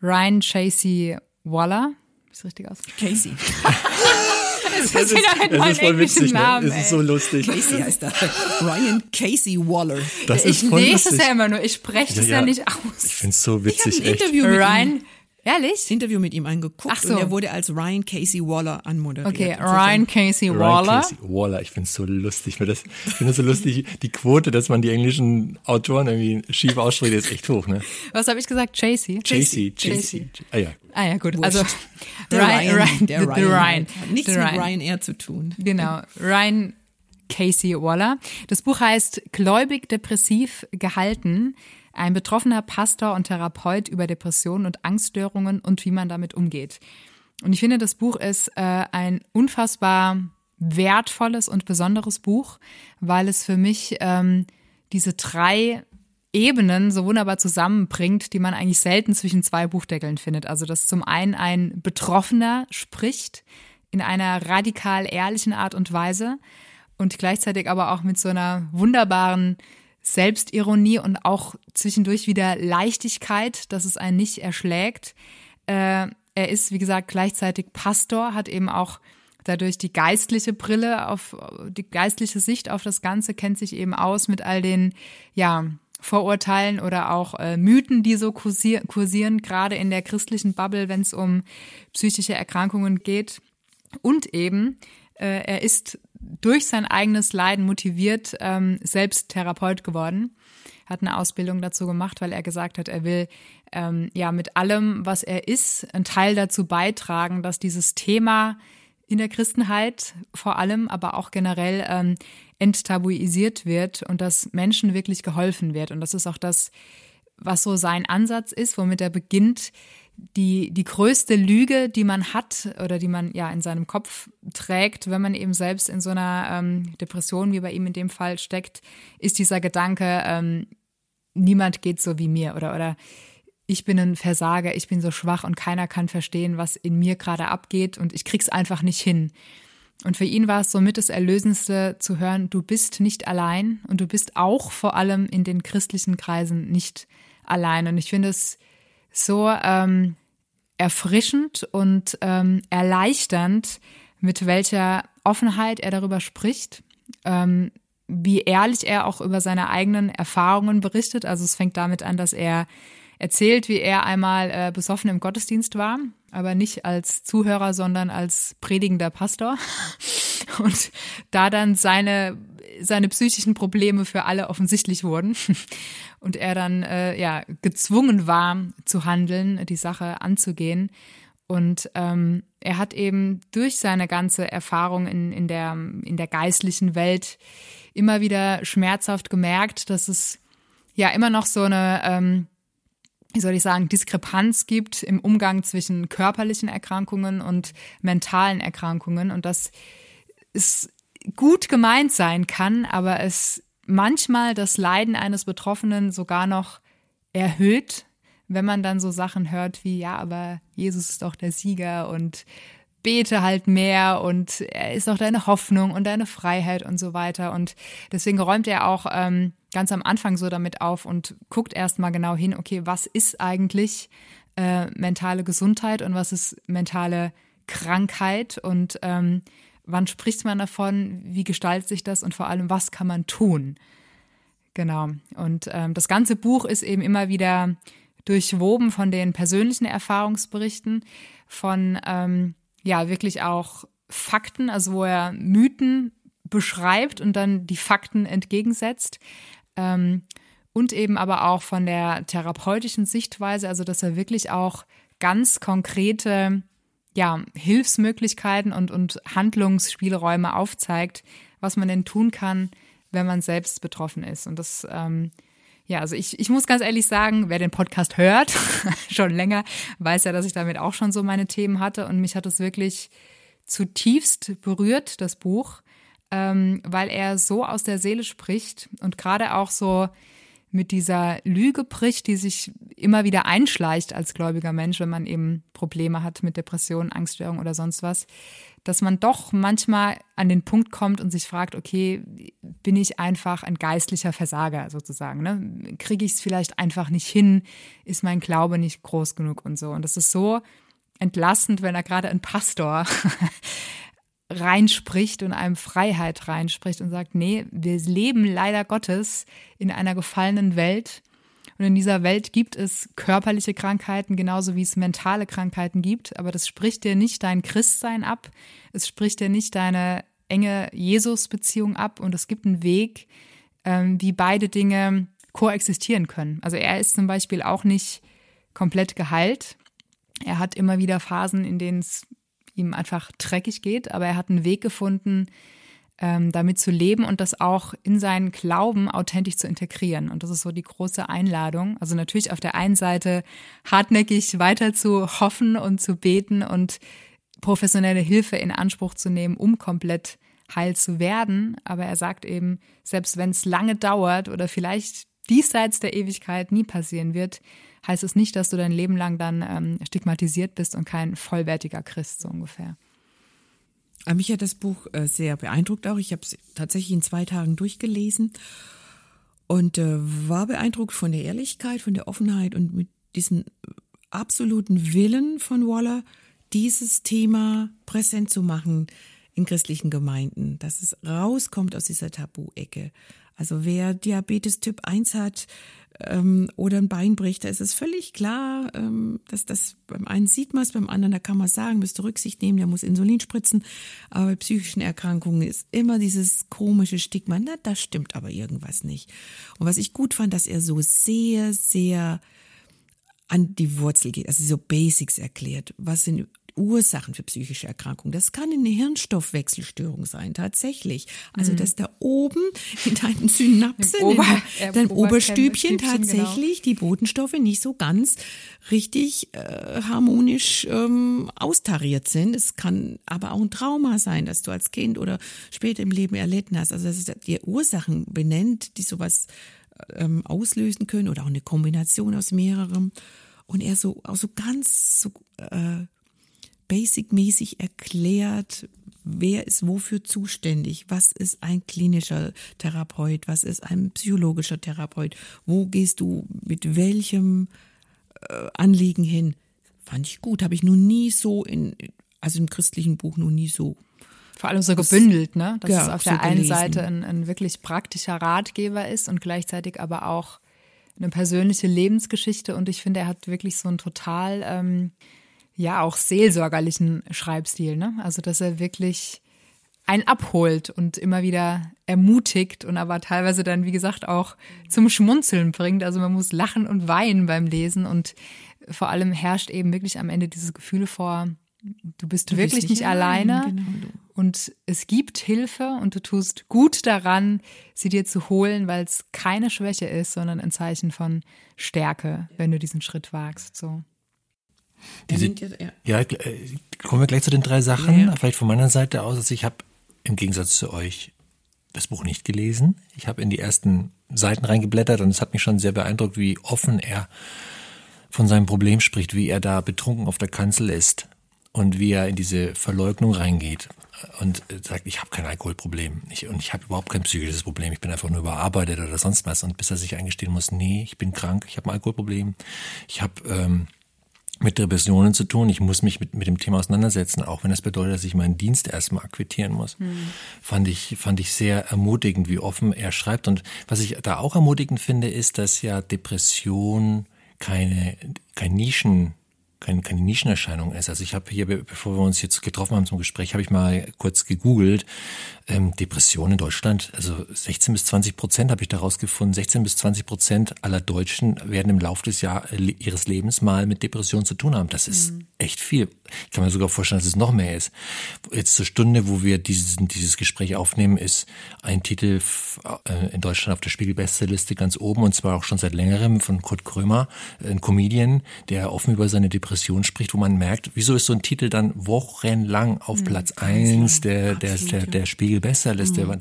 Ryan Chasey Waller. Ist richtig aus? Casey. Das, das ist, das ist voll witzig, Namen, ne? Es ist so lustig. Casey heißt er. Ryan Casey Waller. Das ich lese es ja immer nur, ich spreche es ja, ja, nicht aus. Ich finde es so witzig, ich echt. Interview mit Ryan, ihm, Ehrlich? Interview mit ihm angeguckt Ach so. und er wurde als Ryan Casey Waller anmoderiert. Okay, Ryan Casey Waller. Ryan Casey Waller, ich finde es so lustig. Ich finde es so lustig, die Quote, dass man die englischen Autoren irgendwie schief ausspricht, ist echt hoch, ne? Was habe ich gesagt? Chasey? Chasey. Chasey. Ah ja. Ah ja, gut. Also der Ryan, Ryan, der Ryan, Ryan. Hat nichts mit Ryan Air zu tun. Genau. Ryan Casey Waller. Das Buch heißt Gläubig depressiv gehalten ein betroffener Pastor und Therapeut über Depressionen und Angststörungen und wie man damit umgeht. Und ich finde, das Buch ist äh, ein unfassbar wertvolles und besonderes Buch, weil es für mich ähm, diese drei Ebenen so wunderbar zusammenbringt, die man eigentlich selten zwischen zwei Buchdeckeln findet. Also, dass zum einen ein Betroffener spricht in einer radikal ehrlichen Art und Weise und gleichzeitig aber auch mit so einer wunderbaren Selbstironie und auch zwischendurch wieder Leichtigkeit, dass es einen nicht erschlägt. Äh, er ist, wie gesagt, gleichzeitig Pastor, hat eben auch dadurch die geistliche Brille auf die geistliche Sicht auf das Ganze, kennt sich eben aus mit all den, ja, Vorurteilen oder auch äh, Mythen, die so kursieren, kursieren, gerade in der christlichen Bubble, wenn es um psychische Erkrankungen geht. Und eben, äh, er ist durch sein eigenes Leiden motiviert ähm, selbst Therapeut geworden. Hat eine Ausbildung dazu gemacht, weil er gesagt hat, er will ähm, ja mit allem, was er ist, einen Teil dazu beitragen, dass dieses Thema in der Christenheit vor allem, aber auch generell ähm, enttabuisiert wird und dass Menschen wirklich geholfen wird. Und das ist auch das, was so sein Ansatz ist, womit er beginnt, die, die größte Lüge, die man hat oder die man ja in seinem Kopf trägt, wenn man eben selbst in so einer ähm, Depression wie bei ihm in dem Fall steckt, ist dieser Gedanke, ähm, niemand geht so wie mir oder, oder ich bin ein Versager, ich bin so schwach und keiner kann verstehen, was in mir gerade abgeht und ich krieg's einfach nicht hin. Und für ihn war es somit das Erlösendste zu hören, du bist nicht allein und du bist auch vor allem in den christlichen Kreisen nicht allein. Und ich finde es so ähm, erfrischend und ähm, erleichternd, mit welcher Offenheit er darüber spricht, ähm, wie ehrlich er auch über seine eigenen Erfahrungen berichtet. Also es fängt damit an, dass er erzählt, wie er einmal äh, besoffen im Gottesdienst war, aber nicht als Zuhörer, sondern als predigender Pastor. Und da dann seine, seine psychischen Probleme für alle offensichtlich wurden und er dann äh, ja gezwungen war zu handeln, die Sache anzugehen. Und ähm, er hat eben durch seine ganze Erfahrung in, in, der, in der geistlichen Welt immer wieder schmerzhaft gemerkt, dass es ja immer noch so eine, ähm, wie soll ich sagen, Diskrepanz gibt im Umgang zwischen körperlichen Erkrankungen und mentalen Erkrankungen und dass es gut gemeint sein kann, aber es manchmal das Leiden eines Betroffenen sogar noch erhöht, wenn man dann so Sachen hört wie, ja, aber Jesus ist doch der Sieger und bete halt mehr und er ist doch deine Hoffnung und deine Freiheit und so weiter. Und deswegen räumt er auch ähm, ganz am Anfang so damit auf und guckt erstmal genau hin, okay, was ist eigentlich äh, mentale Gesundheit und was ist mentale Krankheit und ähm, Wann spricht man davon? Wie gestaltet sich das? Und vor allem, was kann man tun? Genau. Und ähm, das ganze Buch ist eben immer wieder durchwoben von den persönlichen Erfahrungsberichten, von ähm, ja wirklich auch Fakten, also wo er Mythen beschreibt und dann die Fakten entgegensetzt. Ähm, und eben aber auch von der therapeutischen Sichtweise, also dass er wirklich auch ganz konkrete ja, Hilfsmöglichkeiten und, und Handlungsspielräume aufzeigt, was man denn tun kann, wenn man selbst betroffen ist. Und das, ähm, ja, also ich, ich muss ganz ehrlich sagen, wer den Podcast hört, schon länger, weiß ja, dass ich damit auch schon so meine Themen hatte. Und mich hat es wirklich zutiefst berührt, das Buch, ähm, weil er so aus der Seele spricht und gerade auch so mit dieser Lüge bricht, die sich immer wieder einschleicht als gläubiger Mensch, wenn man eben Probleme hat mit Depressionen, Angststörungen oder sonst was, dass man doch manchmal an den Punkt kommt und sich fragt, okay, bin ich einfach ein geistlicher Versager sozusagen? Ne? Kriege ich es vielleicht einfach nicht hin? Ist mein Glaube nicht groß genug und so? Und das ist so entlastend, wenn da gerade ein Pastor reinspricht und einem Freiheit reinspricht und sagt, nee, wir leben leider Gottes in einer gefallenen Welt. Und in dieser Welt gibt es körperliche Krankheiten, genauso wie es mentale Krankheiten gibt. Aber das spricht dir nicht dein Christsein ab. Es spricht dir nicht deine enge Jesus-Beziehung ab. Und es gibt einen Weg, ähm, wie beide Dinge koexistieren können. Also er ist zum Beispiel auch nicht komplett geheilt. Er hat immer wieder Phasen, in denen es ihm einfach dreckig geht, aber er hat einen Weg gefunden, ähm, damit zu leben und das auch in seinen Glauben authentisch zu integrieren. Und das ist so die große Einladung. Also natürlich auf der einen Seite hartnäckig weiter zu hoffen und zu beten und professionelle Hilfe in Anspruch zu nehmen, um komplett heil zu werden. Aber er sagt eben, selbst wenn es lange dauert oder vielleicht diesseits der Ewigkeit nie passieren wird, heißt es nicht, dass du dein Leben lang dann ähm, stigmatisiert bist und kein vollwertiger Christ, so ungefähr. Äh, mich hat das Buch äh, sehr beeindruckt auch. Ich habe es tatsächlich in zwei Tagen durchgelesen und äh, war beeindruckt von der Ehrlichkeit, von der Offenheit und mit diesem absoluten Willen von Waller, dieses Thema präsent zu machen in christlichen Gemeinden, dass es rauskommt aus dieser Tabu-Ecke. Also wer Diabetes Typ 1 hat, ähm, oder ein Bein bricht, da ist es völlig klar, ähm, dass das beim einen sieht man es, beim anderen, da kann man sagen, müsste Rücksicht nehmen, der muss Insulin spritzen. Aber bei psychischen Erkrankungen ist immer dieses komische Stigma, na, das stimmt aber irgendwas nicht. Und was ich gut fand, dass er so sehr, sehr an die Wurzel geht, also so Basics erklärt. Was sind Ursachen für psychische Erkrankungen. Das kann eine Hirnstoffwechselstörung sein, tatsächlich. Also, mhm. dass da oben in deinen Synapsen, Ober, in deinem Oberstübchen genau. tatsächlich genau. die Botenstoffe nicht so ganz richtig äh, harmonisch ähm, austariert sind. Es kann aber auch ein Trauma sein, dass du als Kind oder später im Leben erlitten hast. Also, dass es die Ursachen benennt, die sowas ähm, auslösen können oder auch eine Kombination aus mehreren. Und er so, auch so ganz so, äh, basic-mäßig erklärt, wer ist wofür zuständig, was ist ein klinischer Therapeut, was ist ein psychologischer Therapeut, wo gehst du mit welchem äh, Anliegen hin. Fand ich gut, habe ich nun nie so in, also im christlichen Buch nun nie so. Vor allem so gebündelt, ne? Dass ja, es auf der so einen Seite ein, ein wirklich praktischer Ratgeber ist und gleichzeitig aber auch eine persönliche Lebensgeschichte. Und ich finde, er hat wirklich so ein total ähm, ja auch seelsorgerlichen Schreibstil. Ne? Also, dass er wirklich einen abholt und immer wieder ermutigt und aber teilweise dann, wie gesagt, auch zum Schmunzeln bringt. Also man muss lachen und weinen beim Lesen und vor allem herrscht eben wirklich am Ende dieses Gefühl vor, du bist du wirklich nicht alleine genau. und es gibt Hilfe und du tust gut daran, sie dir zu holen, weil es keine Schwäche ist, sondern ein Zeichen von Stärke, wenn du diesen Schritt wagst. So. Diese, ja, ja, äh, kommen wir gleich zu den drei Sachen. Ja, ja. Vielleicht von meiner Seite aus. Also ich habe im Gegensatz zu euch das Buch nicht gelesen. Ich habe in die ersten Seiten reingeblättert und es hat mich schon sehr beeindruckt, wie offen er von seinem Problem spricht, wie er da betrunken auf der Kanzel ist und wie er in diese Verleugnung reingeht und sagt, ich habe kein Alkoholproblem ich, und ich habe überhaupt kein psychisches Problem, ich bin einfach nur überarbeitet oder sonst was und bis er sich eingestehen muss, nee, ich bin krank, ich habe ein Alkoholproblem, ich habe ähm, mit Depressionen zu tun. Ich muss mich mit, mit dem Thema auseinandersetzen, auch wenn das bedeutet, dass ich meinen Dienst erstmal akquittieren muss. Mhm. Fand ich, fand ich sehr ermutigend, wie offen er schreibt. Und was ich da auch ermutigend finde, ist, dass ja Depression keine, kein Nischen, keine, keine Nischenerscheinung ist. Also ich habe hier, bevor wir uns jetzt getroffen haben zum Gespräch, habe ich mal kurz gegoogelt, ähm, Depression in Deutschland, also 16 bis 20 Prozent habe ich daraus gefunden, 16 bis 20 Prozent aller Deutschen werden im Laufe des Jahr, äh, ihres Lebens mal mit Depression zu tun haben. Das ist mhm. echt viel. Ich kann mir sogar vorstellen, dass es noch mehr ist. Jetzt zur Stunde, wo wir dieses, dieses Gespräch aufnehmen, ist ein Titel äh, in Deutschland auf der Spiegel-Bestseliste ganz oben und zwar auch schon seit längerem von Kurt Krömer, ein Comedian, der offen über seine Depression spricht, wo man merkt, wieso ist so ein Titel dann wochenlang auf mhm. Platz eins der, der, der, der Spiegel Bestsellerliste. Mhm.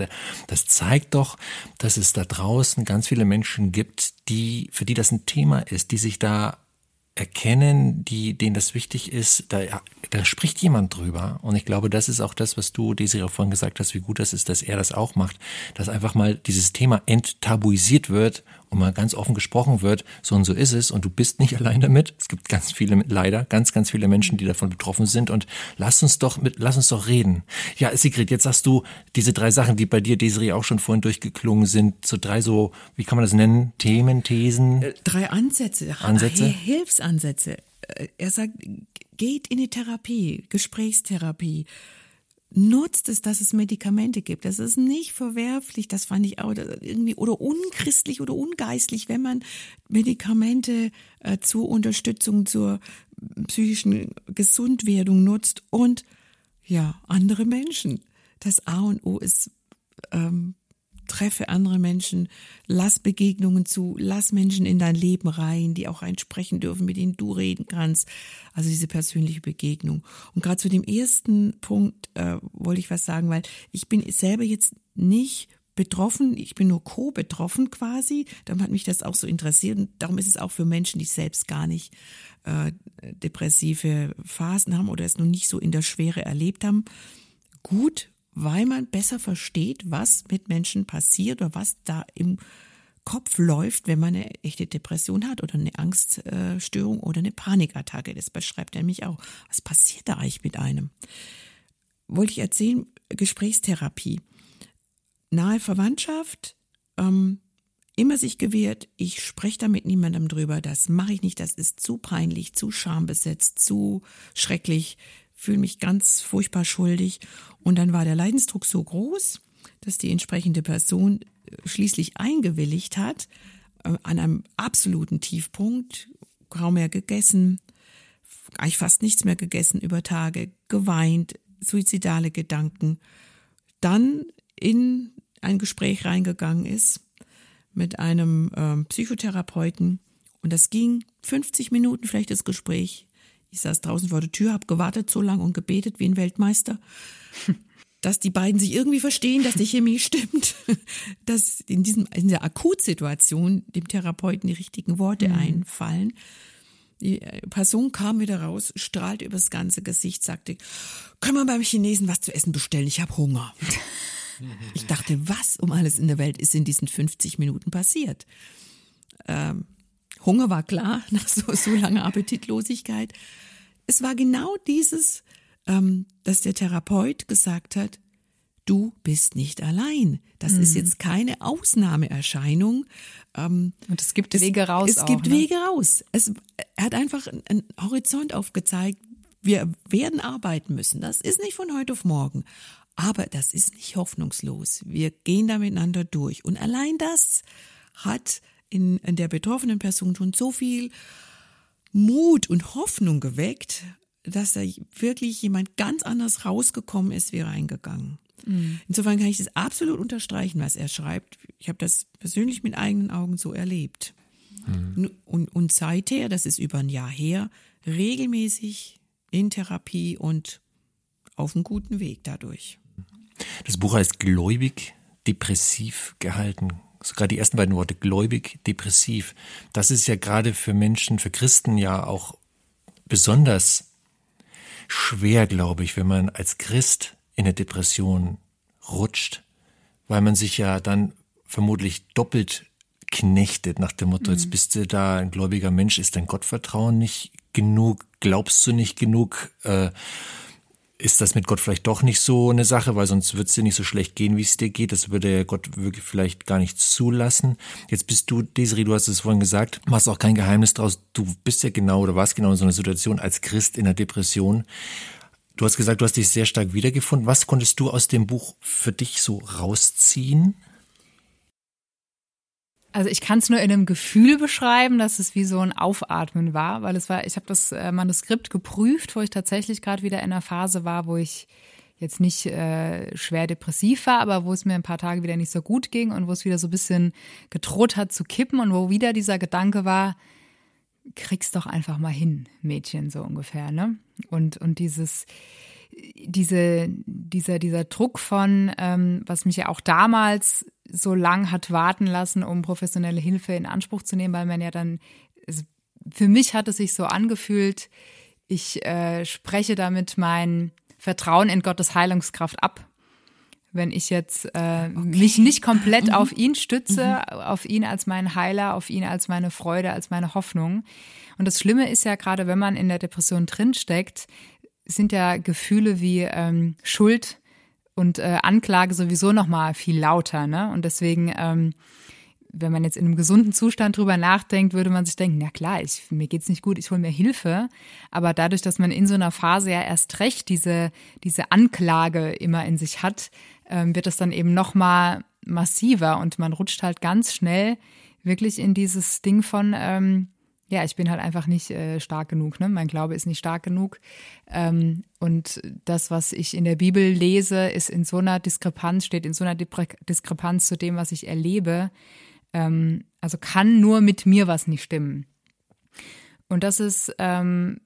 Das zeigt doch, dass es da draußen ganz viele Menschen gibt, die, für die das ein Thema ist, die sich da erkennen, die, denen das wichtig ist, da, da spricht jemand drüber. Und ich glaube, das ist auch das, was du, Desiree, vorhin gesagt hast, wie gut das ist, dass er das auch macht, dass einfach mal dieses Thema enttabuisiert wird und mal ganz offen gesprochen wird, so und so ist es und du bist nicht allein damit. Es gibt ganz viele, leider, ganz, ganz viele Menschen, die davon betroffen sind und lass uns doch mit, lass uns doch reden. Ja, Sigrid, jetzt sagst du diese drei Sachen, die bei dir, Desiree, auch schon vorhin durchgeklungen sind, so drei so, wie kann man das nennen? Themen, Thesen? Äh, drei Ansätze. Ansätze? Hilfsansätze. Äh, er sagt, geht in die Therapie, Gesprächstherapie nutzt es, dass es Medikamente gibt. Das ist nicht verwerflich, das fand ich auch irgendwie oder unchristlich oder ungeistlich, wenn man Medikamente äh, zur Unterstützung zur psychischen Gesundwerdung nutzt und ja, andere Menschen. Das A und O ist ähm, treffe andere Menschen, lass Begegnungen zu, lass Menschen in dein Leben rein, die auch einsprechen dürfen, mit denen du reden kannst. Also diese persönliche Begegnung. Und gerade zu dem ersten Punkt äh, wollte ich was sagen, weil ich bin selber jetzt nicht betroffen, ich bin nur co-betroffen quasi. Darum hat mich das auch so interessiert und darum ist es auch für Menschen, die selbst gar nicht äh, depressive Phasen haben oder es noch nicht so in der Schwere erlebt haben, gut, weil man besser versteht, was mit Menschen passiert oder was da im Kopf läuft, wenn man eine echte Depression hat oder eine Angststörung oder eine Panikattacke. Das beschreibt er mich auch. Was passiert da eigentlich mit einem? Wollte ich erzählen, Gesprächstherapie. Nahe Verwandtschaft, ähm, immer sich gewehrt, ich spreche da mit niemandem drüber, das mache ich nicht, das ist zu peinlich, zu schambesetzt, zu schrecklich fühle mich ganz furchtbar schuldig. Und dann war der Leidensdruck so groß, dass die entsprechende Person äh, schließlich eingewilligt hat, äh, an einem absoluten Tiefpunkt, kaum mehr gegessen, eigentlich fast nichts mehr gegessen über Tage, geweint, suizidale Gedanken, dann in ein Gespräch reingegangen ist mit einem ähm, Psychotherapeuten und das ging 50 Minuten vielleicht das Gespräch. Ich saß draußen vor der Tür, habe gewartet so lange und gebetet wie ein Weltmeister, dass die beiden sich irgendwie verstehen, dass die Chemie stimmt, dass in diesem in der Akutsituation dem Therapeuten die richtigen Worte mhm. einfallen. Die Person kam wieder raus, strahlte übers ganze Gesicht, sagte, können wir beim Chinesen was zu essen bestellen? Ich habe Hunger. Ich dachte, was um alles in der Welt ist in diesen 50 Minuten passiert? Ähm, Hunger war klar nach so, so langer Appetitlosigkeit. Es war genau dieses, ähm, dass der Therapeut gesagt hat, du bist nicht allein. Das mhm. ist jetzt keine Ausnahmeerscheinung. Ähm, Und es gibt es, Wege raus. Es auch, gibt ne? Wege raus. Es, er hat einfach einen Horizont aufgezeigt. Wir werden arbeiten müssen. Das ist nicht von heute auf morgen. Aber das ist nicht hoffnungslos. Wir gehen da miteinander durch. Und allein das hat in, in der betroffenen Person schon so viel Mut und Hoffnung geweckt, dass da wirklich jemand ganz anders rausgekommen ist wie reingegangen. Mhm. Insofern kann ich das absolut unterstreichen, was er schreibt. Ich habe das persönlich mit eigenen Augen so erlebt. Mhm. Und, und seither, das ist über ein Jahr her, regelmäßig in Therapie und auf einem guten Weg dadurch. Das Buch heißt Gläubig, depressiv gehalten sogar die ersten beiden Worte, gläubig, depressiv. Das ist ja gerade für Menschen, für Christen ja auch besonders schwer, glaube ich, wenn man als Christ in eine Depression rutscht, weil man sich ja dann vermutlich doppelt knechtet nach dem Motto, mhm. jetzt bist du da ein gläubiger Mensch, ist dein Gottvertrauen nicht genug, glaubst du nicht genug, äh, ist das mit Gott vielleicht doch nicht so eine Sache, weil sonst wird es dir nicht so schlecht gehen, wie es dir geht. Das würde Gott wirklich vielleicht gar nicht zulassen. Jetzt bist du, Desiree, du hast es vorhin gesagt, machst auch kein Geheimnis draus. Du bist ja genau oder warst genau in so einer Situation als Christ in der Depression. Du hast gesagt, du hast dich sehr stark wiedergefunden. Was konntest du aus dem Buch für dich so rausziehen? Also ich kann es nur in einem Gefühl beschreiben, dass es wie so ein Aufatmen war, weil es war, ich habe das äh, Manuskript geprüft, wo ich tatsächlich gerade wieder in einer Phase war, wo ich jetzt nicht äh, schwer depressiv war, aber wo es mir ein paar Tage wieder nicht so gut ging und wo es wieder so ein bisschen gedroht hat zu kippen und wo wieder dieser Gedanke war, krieg's doch einfach mal hin, Mädchen, so ungefähr, ne? Und, und dieses, diese, dieser, dieser Druck von, ähm, was mich ja auch damals so lang hat warten lassen, um professionelle Hilfe in Anspruch zu nehmen, weil man ja dann, für mich hat es sich so angefühlt, ich äh, spreche damit mein Vertrauen in Gottes Heilungskraft ab. Wenn ich jetzt äh, okay. mich nicht komplett mhm. auf ihn stütze, mhm. auf ihn als meinen Heiler, auf ihn als meine Freude, als meine Hoffnung. Und das Schlimme ist ja gerade, wenn man in der Depression drinsteckt, sind ja Gefühle wie ähm, Schuld, und äh, Anklage sowieso noch mal viel lauter. Ne? Und deswegen, ähm, wenn man jetzt in einem gesunden Zustand drüber nachdenkt, würde man sich denken, na klar, ich, mir geht's nicht gut, ich hole mir Hilfe. Aber dadurch, dass man in so einer Phase ja erst recht diese, diese Anklage immer in sich hat, ähm, wird das dann eben noch mal massiver und man rutscht halt ganz schnell wirklich in dieses Ding von, ähm, ja, ich bin halt einfach nicht äh, stark genug. Ne? Mein Glaube ist nicht stark genug. Ähm, und das, was ich in der Bibel lese, ist in so einer Diskrepanz, steht in so einer Diskrepanz zu dem, was ich erlebe. Ähm, also kann nur mit mir was nicht stimmen. Und das ist, ähm,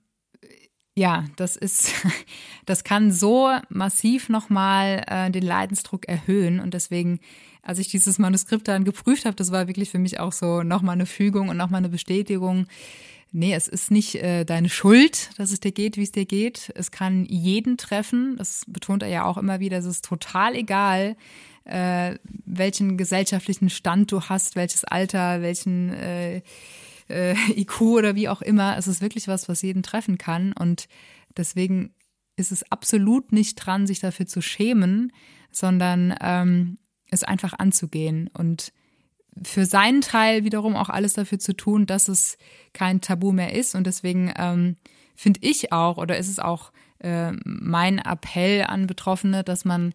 ja, das ist, das kann so massiv nochmal äh, den Leidensdruck erhöhen. Und deswegen als ich dieses Manuskript dann geprüft habe, das war wirklich für mich auch so nochmal eine Fügung und nochmal eine Bestätigung. Nee, es ist nicht äh, deine Schuld, dass es dir geht, wie es dir geht. Es kann jeden treffen. Das betont er ja auch immer wieder. Es ist total egal, äh, welchen gesellschaftlichen Stand du hast, welches Alter, welchen äh, äh, IQ oder wie auch immer. Es ist wirklich was, was jeden treffen kann. Und deswegen ist es absolut nicht dran, sich dafür zu schämen, sondern ähm, es einfach anzugehen und für seinen Teil wiederum auch alles dafür zu tun, dass es kein Tabu mehr ist. Und deswegen ähm, finde ich auch, oder ist es auch äh, mein Appell an Betroffene, dass man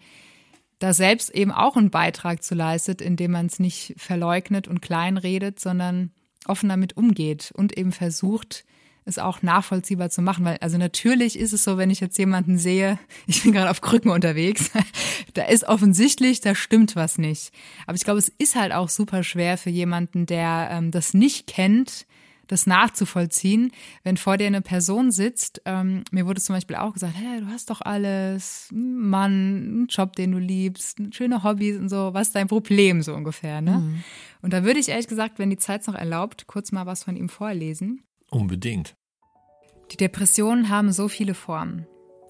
da selbst eben auch einen Beitrag zu leistet, indem man es nicht verleugnet und kleinredet, sondern offen damit umgeht und eben versucht, es auch nachvollziehbar zu machen. Weil, also natürlich ist es so, wenn ich jetzt jemanden sehe, ich bin gerade auf Krücken unterwegs, da ist offensichtlich, da stimmt was nicht. Aber ich glaube, es ist halt auch super schwer für jemanden, der ähm, das nicht kennt, das nachzuvollziehen, wenn vor dir eine Person sitzt. Ähm, mir wurde zum Beispiel auch gesagt, hey, du hast doch alles, Mann, einen Job, den du liebst, schöne Hobbys und so, was ist dein Problem so ungefähr, ne? Mhm. Und da würde ich ehrlich gesagt, wenn die Zeit es noch erlaubt, kurz mal was von ihm vorlesen. Unbedingt. Die Depressionen haben so viele Formen.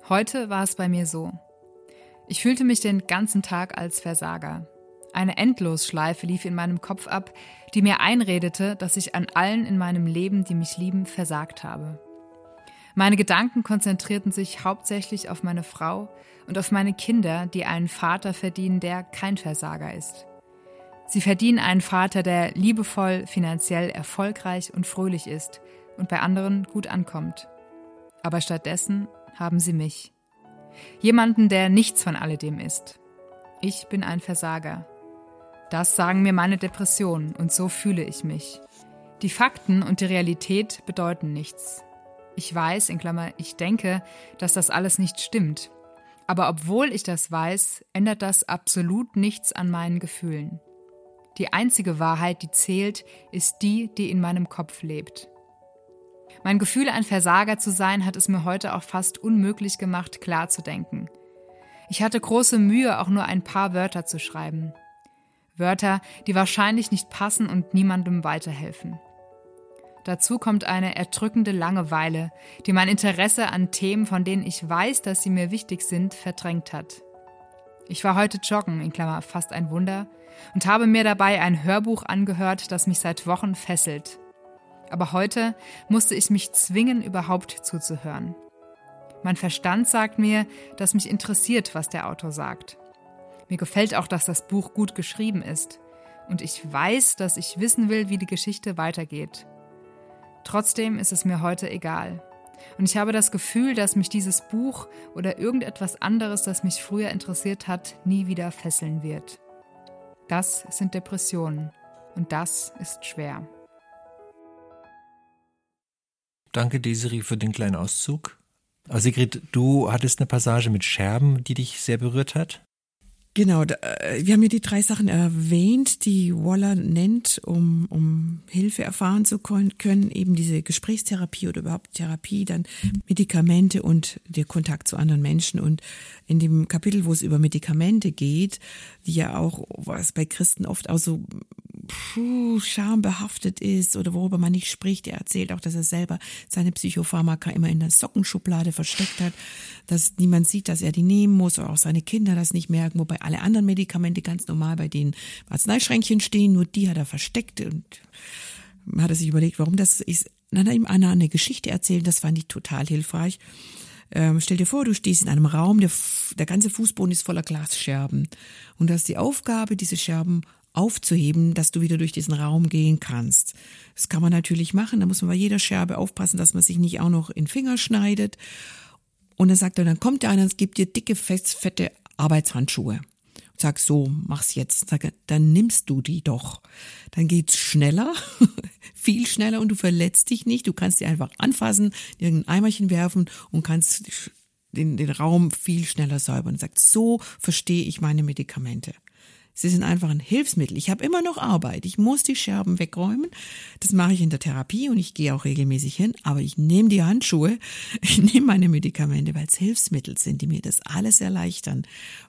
Heute war es bei mir so. Ich fühlte mich den ganzen Tag als Versager. Eine Endlosschleife lief in meinem Kopf ab, die mir einredete, dass ich an allen in meinem Leben, die mich lieben, versagt habe. Meine Gedanken konzentrierten sich hauptsächlich auf meine Frau und auf meine Kinder, die einen Vater verdienen, der kein Versager ist. Sie verdienen einen Vater, der liebevoll, finanziell erfolgreich und fröhlich ist und bei anderen gut ankommt. Aber stattdessen haben sie mich. Jemanden, der nichts von alledem ist. Ich bin ein Versager. Das sagen mir meine Depressionen und so fühle ich mich. Die Fakten und die Realität bedeuten nichts. Ich weiß, in Klammer, ich denke, dass das alles nicht stimmt. Aber obwohl ich das weiß, ändert das absolut nichts an meinen Gefühlen. Die einzige Wahrheit, die zählt, ist die, die in meinem Kopf lebt. Mein Gefühl, ein Versager zu sein, hat es mir heute auch fast unmöglich gemacht, klar zu denken. Ich hatte große Mühe, auch nur ein paar Wörter zu schreiben. Wörter, die wahrscheinlich nicht passen und niemandem weiterhelfen. Dazu kommt eine erdrückende Langeweile, die mein Interesse an Themen, von denen ich weiß, dass sie mir wichtig sind, verdrängt hat. Ich war heute joggen, in Klammer fast ein Wunder, und habe mir dabei ein Hörbuch angehört, das mich seit Wochen fesselt. Aber heute musste ich mich zwingen, überhaupt zuzuhören. Mein Verstand sagt mir, dass mich interessiert, was der Autor sagt. Mir gefällt auch, dass das Buch gut geschrieben ist. Und ich weiß, dass ich wissen will, wie die Geschichte weitergeht. Trotzdem ist es mir heute egal. Und ich habe das Gefühl, dass mich dieses Buch oder irgendetwas anderes, das mich früher interessiert hat, nie wieder fesseln wird. Das sind Depressionen. Und das ist schwer. Danke, Desiree, für den kleinen Auszug. Aber Sigrid, du hattest eine Passage mit Scherben, die dich sehr berührt hat? Genau, da, äh, wir haben ja die drei Sachen erwähnt, die Waller nennt, um, um Hilfe erfahren zu können, eben diese Gesprächstherapie oder überhaupt Therapie, dann Medikamente und der Kontakt zu anderen Menschen. Und in dem Kapitel, wo es über Medikamente geht, die ja auch, was bei Christen oft auch so puh, schambehaftet ist oder worüber man nicht spricht. Er erzählt auch, dass er selber seine Psychopharmaka immer in der Sockenschublade versteckt hat, dass niemand sieht, dass er die nehmen muss oder auch seine Kinder das nicht merken, wobei alle anderen Medikamente ganz normal bei im Arzneischränkchen stehen, nur die hat er versteckt und hat er sich überlegt, warum das ist. Dann hat ihm einer eine Geschichte erzählt, das fand ich total hilfreich. Ähm, stell dir vor, du stehst in einem Raum, der, der ganze Fußboden ist voller Glasscherben und du hast die Aufgabe, diese Scherben aufzuheben, dass du wieder durch diesen Raum gehen kannst. Das kann man natürlich machen, da muss man bei jeder Scherbe aufpassen, dass man sich nicht auch noch in Finger schneidet. Und dann sagt er, dann kommt der einer und gibt dir dicke, fette Arbeitshandschuhe. Und sagt so, mach's jetzt. Sag, dann nimmst du die doch. Dann geht's schneller, viel schneller und du verletzt dich nicht. Du kannst die einfach anfassen, irgendein Eimerchen werfen und kannst den, den Raum viel schneller säubern. Und sagt, so verstehe ich meine Medikamente. Sie sind einfach ein Hilfsmittel. Ich habe immer noch Arbeit. Ich muss die Scherben wegräumen. Das mache ich in der Therapie und ich gehe auch regelmäßig hin. Aber ich nehme die Handschuhe, ich nehme meine Medikamente, weil es Hilfsmittel sind, die mir das alles erleichtern.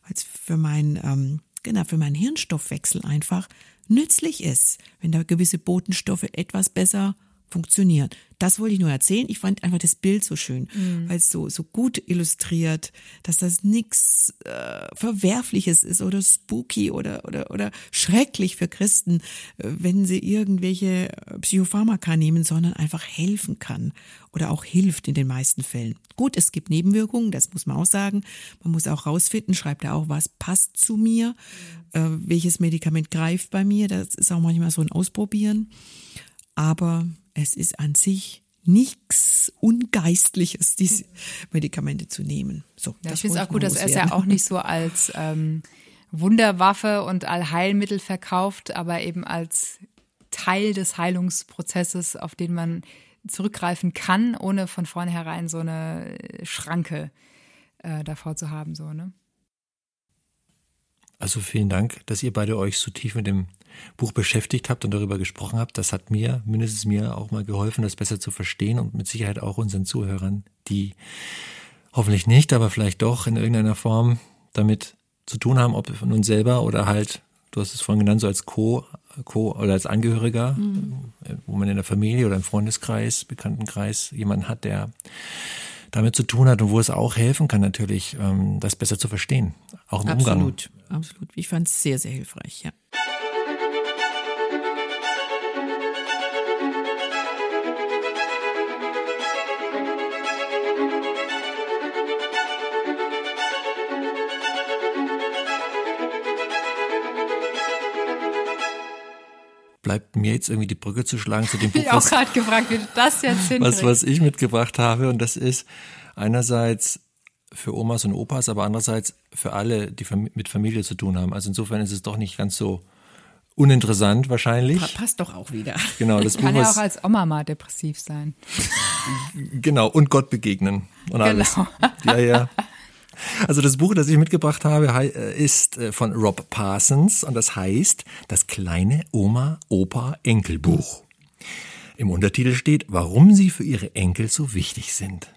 Weil es für mein, ähm, genau, für meinen Hirnstoffwechsel einfach nützlich ist, wenn da gewisse Botenstoffe etwas besser funktionieren. Das wollte ich nur erzählen. Ich fand einfach das Bild so schön, mhm. weil es so, so gut illustriert, dass das nichts äh, Verwerfliches ist oder spooky oder, oder, oder schrecklich für Christen, äh, wenn sie irgendwelche Psychopharmaka nehmen, sondern einfach helfen kann oder auch hilft in den meisten Fällen. Gut, es gibt Nebenwirkungen, das muss man auch sagen. Man muss auch rausfinden, schreibt er auch, was passt zu mir, mhm. äh, welches Medikament greift bei mir. Das ist auch manchmal so ein Ausprobieren. Aber es ist an sich nichts Ungeistliches, diese Medikamente zu nehmen. So, ja, ich finde es auch gut, dass er es ja auch nicht so als ähm, Wunderwaffe und Allheilmittel verkauft, aber eben als Teil des Heilungsprozesses, auf den man zurückgreifen kann, ohne von vornherein so eine Schranke äh, davor zu haben. So, ne? Also vielen Dank, dass ihr beide euch so tief mit dem Buch beschäftigt habt und darüber gesprochen habt. Das hat mir, mindestens mir, auch mal geholfen, das besser zu verstehen und mit Sicherheit auch unseren Zuhörern, die hoffentlich nicht, aber vielleicht doch in irgendeiner Form damit zu tun haben, ob nun selber oder halt, du hast es vorhin genannt, so als Co, Co oder als Angehöriger, mhm. wo man in der Familie oder im Freundeskreis, Bekanntenkreis jemanden hat, der damit zu tun hat und wo es auch helfen kann, natürlich, ähm, das besser zu verstehen. Auch im absolut, Umgang. Absolut, absolut. Ich fand es sehr, sehr hilfreich, ja. Bleibt mir jetzt irgendwie die Brücke zu schlagen zu dem Buch. Ich auch gerade gefragt, wie du das jetzt hinkriegst. Was, was ich mitgebracht habe. Und das ist einerseits für Omas und Opas, aber andererseits für alle, die mit Familie zu tun haben. Also insofern ist es doch nicht ganz so uninteressant wahrscheinlich. Passt doch auch wieder. Genau, das Kann Buch ja auch als Oma mal depressiv sein. Genau, und Gott begegnen und alles. Genau. Ja, ja. Also das Buch, das ich mitgebracht habe, äh, ist äh, von Rob Parsons und das heißt Das kleine Oma-Opa-Enkelbuch. Im Untertitel steht, warum sie für ihre Enkel so wichtig sind.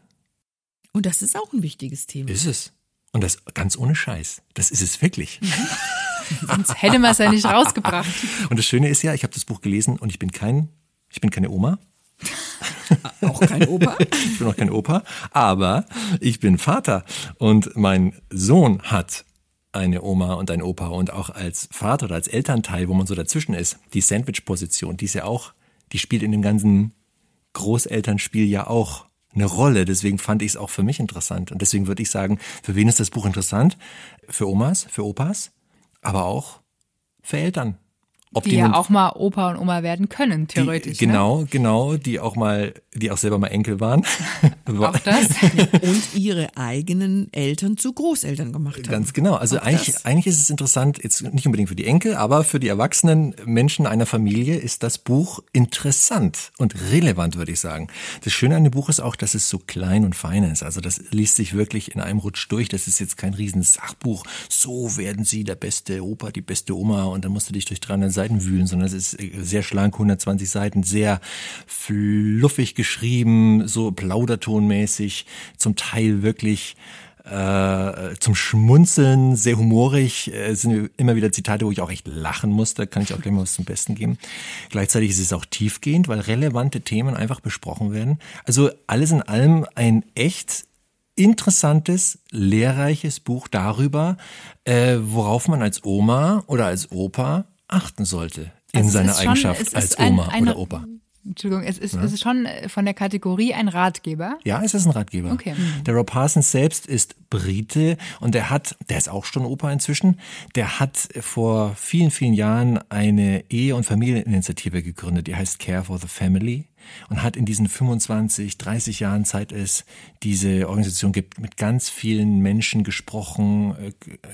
Und das ist auch ein wichtiges Thema. Ist es. Und das ganz ohne Scheiß. Das ist es wirklich. Mhm. Sonst hätte man es ja nicht rausgebracht. Und das Schöne ist ja, ich habe das Buch gelesen und ich bin kein, ich bin keine Oma. auch kein Opa? ich bin auch kein Opa, aber ich bin Vater und mein Sohn hat eine Oma und ein Opa und auch als Vater oder als Elternteil, wo man so dazwischen ist, die Sandwich-Position, die ist ja auch, die spielt in dem ganzen Großelternspiel ja auch eine Rolle. Deswegen fand ich es auch für mich interessant. Und deswegen würde ich sagen, für wen ist das Buch interessant? Für Omas, für Opas, aber auch für Eltern. Ob die, die ja auch mal Opa und Oma werden können, theoretisch. Die, genau, ne? genau, die auch mal, die auch selber mal Enkel waren. auch das. und ihre eigenen Eltern zu Großeltern gemacht haben. Ganz genau. Also eigentlich, eigentlich ist es interessant, jetzt nicht unbedingt für die Enkel, aber für die erwachsenen Menschen einer Familie ist das Buch interessant und relevant, würde ich sagen. Das Schöne an dem Buch ist auch, dass es so klein und fein ist. Also das liest sich wirklich in einem Rutsch durch. Das ist jetzt kein riesen Sachbuch. So werden sie der beste Opa, die beste Oma und dann musst du dich durch 300 Seiten Seiten wühlen, sondern es ist äh, sehr schlank, 120 Seiten, sehr fluffig geschrieben, so plaudertonmäßig, zum Teil wirklich äh, zum Schmunzeln, sehr humorig, äh, sind immer wieder Zitate, wo ich auch echt lachen musste, kann ich auch gleich mal was zum Besten geben. Gleichzeitig ist es auch tiefgehend, weil relevante Themen einfach besprochen werden. Also alles in allem ein echt interessantes, lehrreiches Buch darüber, äh, worauf man als Oma oder als Opa achten sollte in also seiner Eigenschaft schon, als Oma ein, oder Opa. Entschuldigung, es ist, ja. es ist schon von der Kategorie ein Ratgeber. Ja, es ist ein Ratgeber. Okay. Der Rob Parsons selbst ist Brite und der hat, der ist auch schon Opa inzwischen, der hat vor vielen, vielen Jahren eine Ehe- und Familieninitiative gegründet, die heißt Care for the Family und hat in diesen 25, 30 Jahren Zeit es diese Organisation gibt, mit ganz vielen Menschen gesprochen,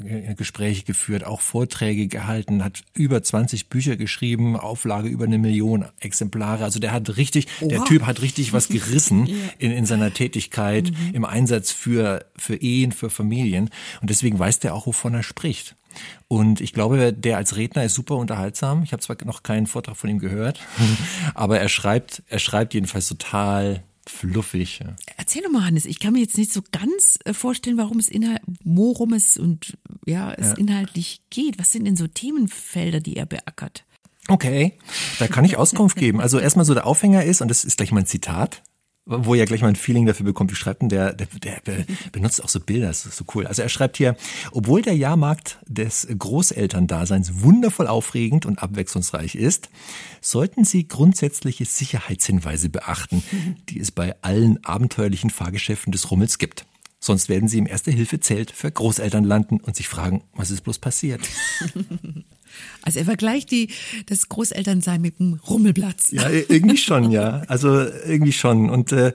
äh, Gespräche geführt, auch Vorträge gehalten, hat über 20 Bücher geschrieben, Auflage über eine Million Exemplare. Also der hat richtig, Oha. der Typ hat richtig was gerissen in, in seiner Tätigkeit, mhm. im Einsatz für, für Ehen, für Familien. Und deswegen weiß der auch, wovon er spricht. Und ich glaube, der als Redner ist super unterhaltsam. Ich habe zwar noch keinen Vortrag von ihm gehört, aber er schreibt, er schreibt jedenfalls total fluffig. Erzähl doch mal, Hannes, ich kann mir jetzt nicht so ganz äh, vorstellen, warum es inhalt, worum es und ja, es ja. inhaltlich geht. Was sind denn so Themenfelder, die er beackert? Okay, da kann ich Auskunft geben. Also erstmal so der Aufhänger ist, und das ist gleich mal ein Zitat, wo er gleich mal ein Feeling dafür bekommt, wie schreibt denn der, der, der benutzt auch so Bilder, das ist so cool. Also er schreibt hier, obwohl der Jahrmarkt des Großelterndaseins wundervoll aufregend und abwechslungsreich ist, sollten Sie grundsätzliche Sicherheitshinweise beachten, die es bei allen abenteuerlichen Fahrgeschäften des Rummels gibt. Sonst werden Sie im Erste-Hilfe-Zelt für Großeltern landen und sich fragen, was ist bloß passiert. Also er vergleicht die, das Großelternsein mit dem Rummelplatz. Ja, irgendwie schon, ja. Also irgendwie schon. Und äh,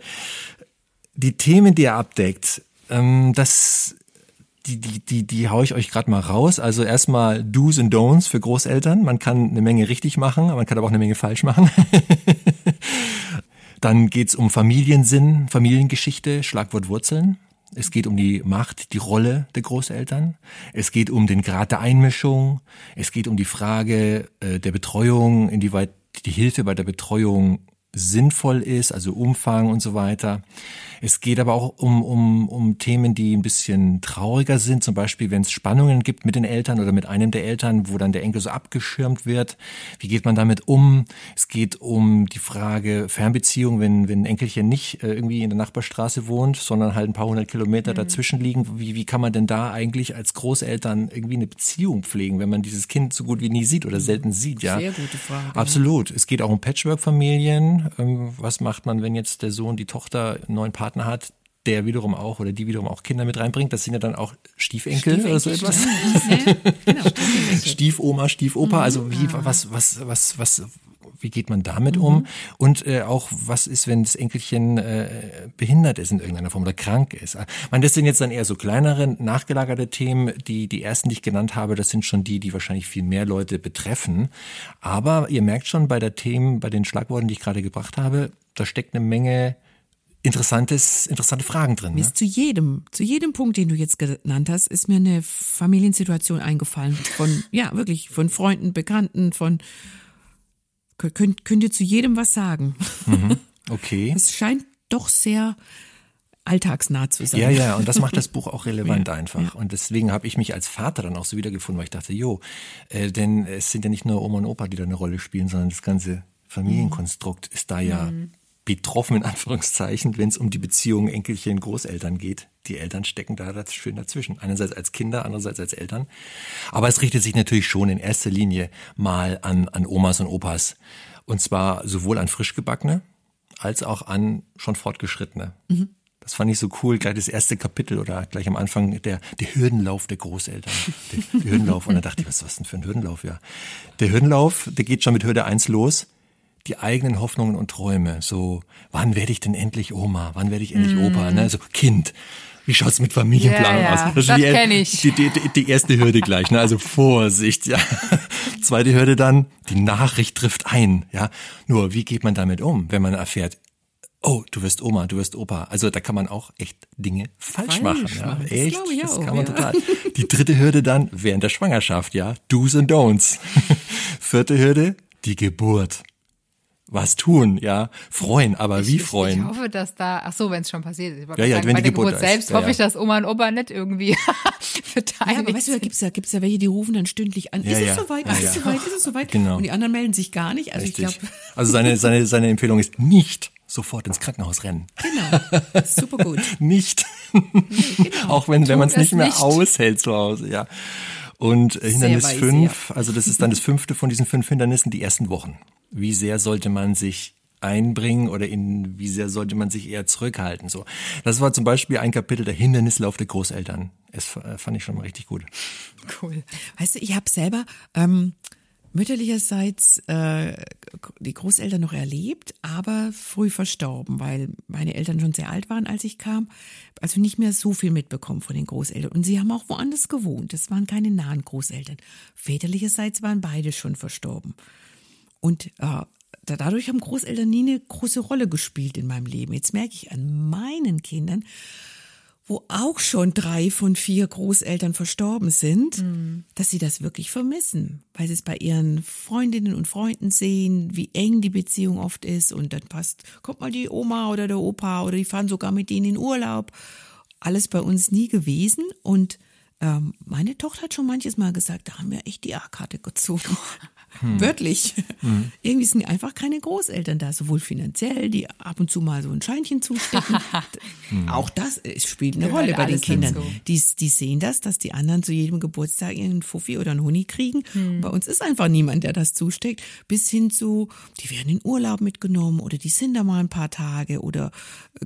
die Themen, die er abdeckt, ähm, das die, die, die, die haue ich euch gerade mal raus. Also erstmal Do's und Don'ts für Großeltern. Man kann eine Menge richtig machen, man kann aber auch eine Menge falsch machen. Dann geht's um Familiensinn, Familiengeschichte, Schlagwort Wurzeln. Es geht um die Macht, die Rolle der Großeltern. Es geht um den Grad der Einmischung. Es geht um die Frage äh, der Betreuung, inwieweit die Hilfe bei der Betreuung sinnvoll ist, also Umfang und so weiter. Es geht aber auch um, um, um Themen, die ein bisschen trauriger sind, zum Beispiel, wenn es Spannungen gibt mit den Eltern oder mit einem der Eltern, wo dann der Enkel so abgeschirmt wird. Wie geht man damit um? Es geht um die Frage Fernbeziehung, wenn, wenn ein Enkelchen nicht äh, irgendwie in der Nachbarstraße wohnt, sondern halt ein paar hundert Kilometer mhm. dazwischen liegen. Wie, wie kann man denn da eigentlich als Großeltern irgendwie eine Beziehung pflegen, wenn man dieses Kind so gut wie nie sieht oder selten sieht? Ja, sehr gute Frage. Absolut. Es geht auch um Patchwork-Familien. Was macht man, wenn jetzt der Sohn, die Tochter einen neuen Partner hat, der wiederum auch oder die wiederum auch Kinder mit reinbringt. Das sind ja dann auch Stiefenkel, Stiefenkel oder so etwas. genau, Stiefoma, Stiefopa. Also mhm. wie, was, was, was, was, wie geht man damit mhm. um? Und äh, auch, was ist, wenn das Enkelchen äh, behindert ist in irgendeiner Form oder krank ist? Ich meine, das sind jetzt dann eher so kleinere, nachgelagerte Themen. Die, die ersten, die ich genannt habe, das sind schon die, die wahrscheinlich viel mehr Leute betreffen. Aber ihr merkt schon bei der Themen, bei den Schlagworten, die ich gerade gebracht habe, da steckt eine Menge interessantes, interessante Fragen drin. Mir ne? ist zu jedem, zu jedem Punkt, den du jetzt genannt hast, ist mir eine Familiensituation eingefallen. Von, ja, wirklich, von Freunden, Bekannten, von, könnt, könnt ihr zu jedem was sagen. Mhm. Okay. Es scheint doch sehr alltagsnah zu sein. Ja, ja, und das macht das Buch auch relevant ja, einfach. Ja. Und deswegen habe ich mich als Vater dann auch so wiedergefunden, weil ich dachte, jo, äh, denn es sind ja nicht nur Oma und Opa, die da eine Rolle spielen, sondern das ganze Familienkonstrukt ist da ja mhm betroffen, in Anführungszeichen, wenn es um die Beziehung Enkelchen, Großeltern geht. Die Eltern stecken da schön dazwischen. Einerseits als Kinder, andererseits als Eltern. Aber es richtet sich natürlich schon in erster Linie mal an, an Omas und Opas. Und zwar sowohl an Frischgebackene, als auch an schon Fortgeschrittene. Mhm. Das fand ich so cool, gleich das erste Kapitel oder gleich am Anfang der, der Hürdenlauf der Großeltern. Der, der Hürdenlauf. Und dann dachte ich, was ist das denn für ein Hürdenlauf? Ja. Der Hürdenlauf, der geht schon mit Hürde eins los. Die eigenen Hoffnungen und Träume. So, wann werde ich denn endlich Oma? Wann werde ich endlich mm. Opa? Ne? So, Kind. Wie schaut's mit Familienplanung ja. aus? Das, das kenne ich. Die, die, die, erste Hürde gleich, ne? Also Vorsicht, ja. Zweite Hürde dann, die Nachricht trifft ein, ja. Nur, wie geht man damit um, wenn man erfährt, oh, du wirst Oma, du wirst Opa. Also da kann man auch echt Dinge falsch, falsch machen. Ja. Das echt, das auch, kann man ja. total. Die dritte Hürde dann während der Schwangerschaft, ja, Do's and Don'ts. Vierte Hürde, die Geburt. Was tun, ja, freuen, aber ich, wie freuen? Ich hoffe, dass da, ach so, wenn es schon passiert ist. Ja, ja, sagen, wenn bei die der Geburt, Geburt selbst ja, hoffe ich, dass Oma und Opa nicht irgendwie verteilen. Ja, aber weißt du, da gibt's ja, gibt's ja welche, die rufen dann stündlich an. Ja, ist ja. es soweit? Ja, ist ja. es soweit? Ist es soweit? Genau. Und die anderen melden sich gar nicht. Also Richtig. ich glaube. Also seine, seine, seine Empfehlung ist nicht sofort ins Krankenhaus rennen. Genau. Super gut. nicht. genau. Auch wenn, wenn man es nicht mehr nicht. aushält zu Hause, ja. Und äh, Hindernis weise, fünf, also das ist dann das fünfte von diesen fünf Hindernissen, die ersten Wochen. Wie sehr sollte man sich einbringen oder in wie sehr sollte man sich eher zurückhalten? So, das war zum Beispiel ein Kapitel der Hindernislauf der Großeltern. Es äh, fand ich schon mal richtig gut. Cool. Weißt du, ich habe selber ähm, mütterlicherseits äh, die Großeltern noch erlebt, aber früh verstorben, weil meine Eltern schon sehr alt waren, als ich kam. Also nicht mehr so viel mitbekommen von den Großeltern. Und sie haben auch woanders gewohnt. Das waren keine nahen Großeltern. Väterlicherseits waren beide schon verstorben. Und äh, da- dadurch haben Großeltern nie eine große Rolle gespielt in meinem Leben. Jetzt merke ich an meinen Kindern, wo auch schon drei von vier Großeltern verstorben sind, dass sie das wirklich vermissen, weil sie es bei ihren Freundinnen und Freunden sehen, wie eng die Beziehung oft ist und dann passt, kommt mal die Oma oder der Opa oder die fahren sogar mit denen in Urlaub. Alles bei uns nie gewesen und ähm, meine Tochter hat schon manches Mal gesagt, da haben wir echt die A-Karte gezogen. Wörtlich. Irgendwie sind einfach keine Großeltern da, sowohl finanziell, die ab und zu mal so ein Scheinchen zustecken. Auch das äh, spielt eine Gehört Rolle bei den Kindern. dazu. Die, die sehen das, dass die anderen zu jedem Geburtstag ihren Fuffi oder einen Huni kriegen. Und bei uns ist einfach niemand, der das zusteckt. Bis hin zu, die werden in Urlaub mitgenommen oder die sind da mal ein paar Tage oder